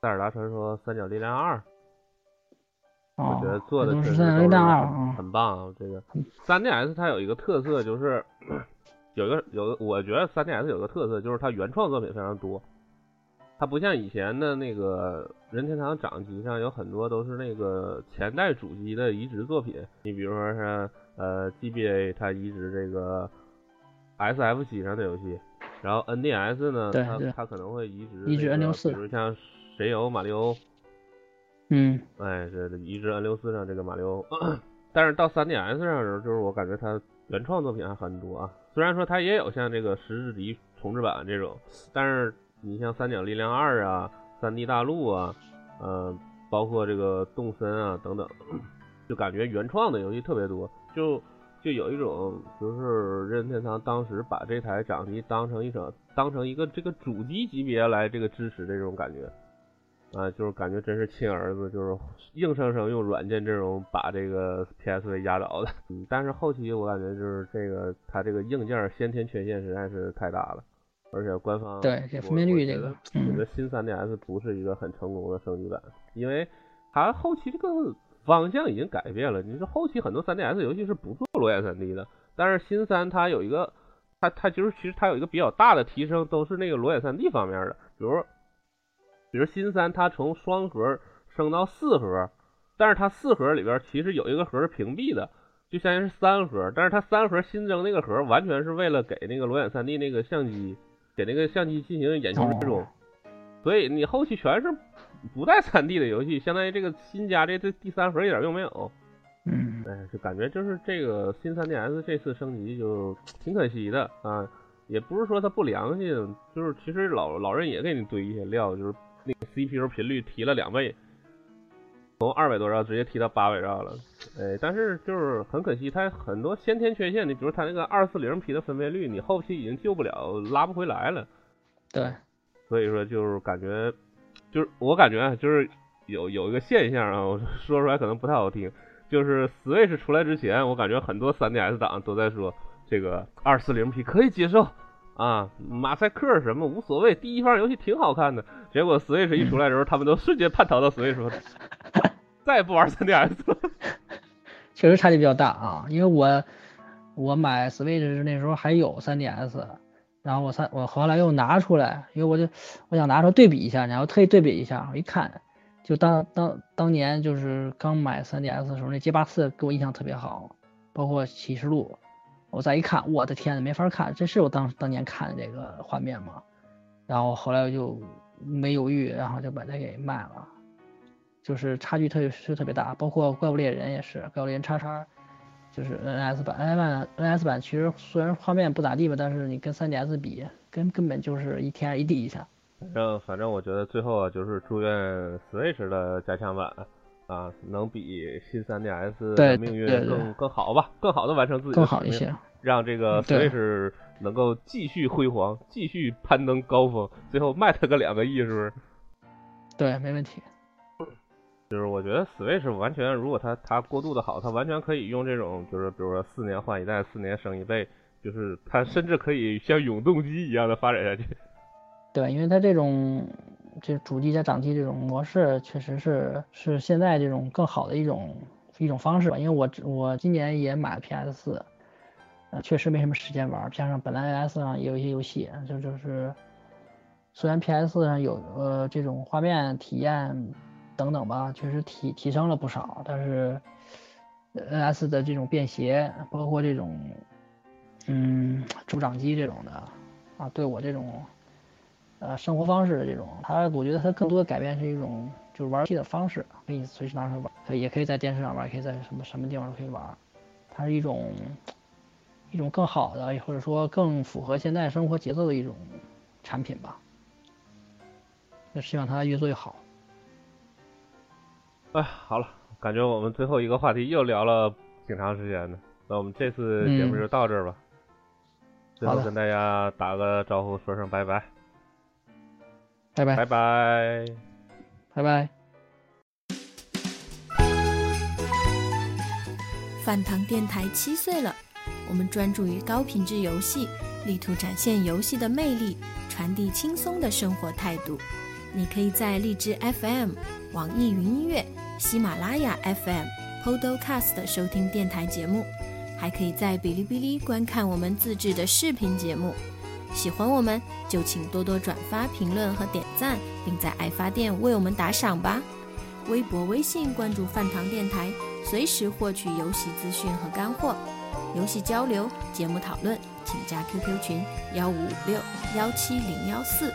塞尔达传说三角力量二，我觉得做的确实很棒。这个三 DS 它有一个特色，就是有一个有个，我觉得三 DS 有个特色，就是它原创作品非常多。它不像以前的那个任天堂掌机上有很多都是那个前代主机的移植作品。你比如说是呃 GBA 它移植这个 SF 机上的游戏，然后 NDS 呢，它它可能会移植移植 N 六四，比如像。神游马里奥？嗯，哎，这移植 N 六四上这个马里奥，*clears throat* 但是到 3DS 上的时候，就是我感觉它原创作品还很多啊。虽然说它也有像这个十之敌重置版这种，但是你像三角力量二啊、三 D 大陆啊，呃，包括这个动森啊等等，就感觉原创的游戏特别多，就就有一种就是任天堂当时把这台掌机当成一种当成一个这个主机级别来这个支持这种感觉。啊，就是感觉真是亲儿子，就是硬生生用软件阵容把这个 PSV 压倒的。嗯，但是后期我感觉就是这个它这个硬件先天缺陷实在是太大了，而且官方对这分辨率这个，我觉得新 3DS 不是一个很成功的升级版，因为它后期这个方向已经改变了。你说后期很多 3DS 游戏是不做裸眼 3D 的，但是新三它有一个，它它就是其实它有一个比较大的提升，都是那个裸眼 3D 方面的，比如。比如新三，它从双核升到四核，但是它四核里边其实有一个核是屏蔽的，就相当于是三核。但是它三核新增那个核，完全是为了给那个裸眼 3D 那个相机，给那个相机进行眼球追踪。所以你后期全是不带 3D 的游戏，相当于这个新加这这第三核一点用没有。嗯，哎，就感觉就是这个新 3DS 这次升级就挺可惜的啊。也不是说它不良心，就是其实老老任也给你堆一些料，就是那个 CPU 频率提了两倍，从二百多兆直接提到八百兆了。哎，但是就是很可惜，它很多先天缺陷，你比如它那个二四零 P 的分辨率，你后期已经救不了，拉不回来了。对，所以说就是感觉，就是我感觉啊，就是有有一个现象啊，我说出来可能不太好听，就是 Switch 出来之前，我感觉很多 3DS 党都在说这个二四零 P 可以接受啊，马赛克什么无所谓，第一方游戏挺好看的。结果 Switch 一出来的时候，他们都瞬间叛逃到 Switch 说，再也不玩 3DS 了。确实差距比较大啊，因为我我买 Switch 那时候还有 3DS。然后我三我后来又拿出来，因为我就我想拿出来对比一下，然后特意对比一下，我一看，就当当当年就是刚买 3DS 的时候，那街霸四给我印象特别好，包括启示录，我再一看，我的天呐，没法看，这是我当当年看的这个画面吗？然后后来我就没犹豫，然后就把它给卖了，就是差距特别是特别大，包括怪物猎人也是，怪物猎人叉叉。就是 NS 版，NS 版，NS 版其实虽然画面不咋地吧，但是你跟 3DS 比，根根本就是一天一地一下。反正反正我觉得最后啊，就是祝愿 Switch 的加强版啊，能比新 3DS 的命运更更好吧，更好的完成自己更好一些，让这个 Switch 能够继续辉煌，继续攀登高峰，最后卖它个两个亿，是不是？对，没问题。就是我觉得 Switch 完全，如果它它过渡的好，它完全可以用这种，就是比如说四年换一代，四年升一倍，就是它甚至可以像永动机一样的发展下去。对，因为它这种这主机加掌机这种模式，确实是是现在这种更好的一种一种方式吧。因为我我今年也买了 PS 四，确实没什么时间玩，加上本来 S 上也有一些游戏，就就是虽然 PS 上有呃这种画面体验。等等吧，确实提提升了不少，但是 N S 的这种便携，包括这种嗯主掌机这种的啊，对我这种呃生活方式的这种，它我觉得它更多的改变是一种就是玩游戏的方式，可以随时拿出来玩，也可以在电视上玩，可以在什么什么地方都可以玩，它是一种一种更好的或者说更符合现在生活节奏的一种产品吧，那希望它越做越好。哎，好了，感觉我们最后一个话题又聊了挺长时间的，那我们这次节目就到这儿吧。最后跟大家打个招呼，说声拜拜。拜拜。拜拜。拜拜。饭堂电台七岁了，我们专注于高品质游戏，力图展现游戏的魅力，传递轻松的生活态度。你可以在荔枝 FM、网易云音乐。喜马拉雅 FM、Podcast 收听电台节目，还可以在哔哩哔哩观看我们自制的视频节目。喜欢我们就请多多转发、评论和点赞，并在爱发电为我们打赏吧。微博、微信关注饭堂电台，随时获取游戏资讯和干货。游戏交流、节目讨论，请加 QQ 群：幺五五六幺七零幺四。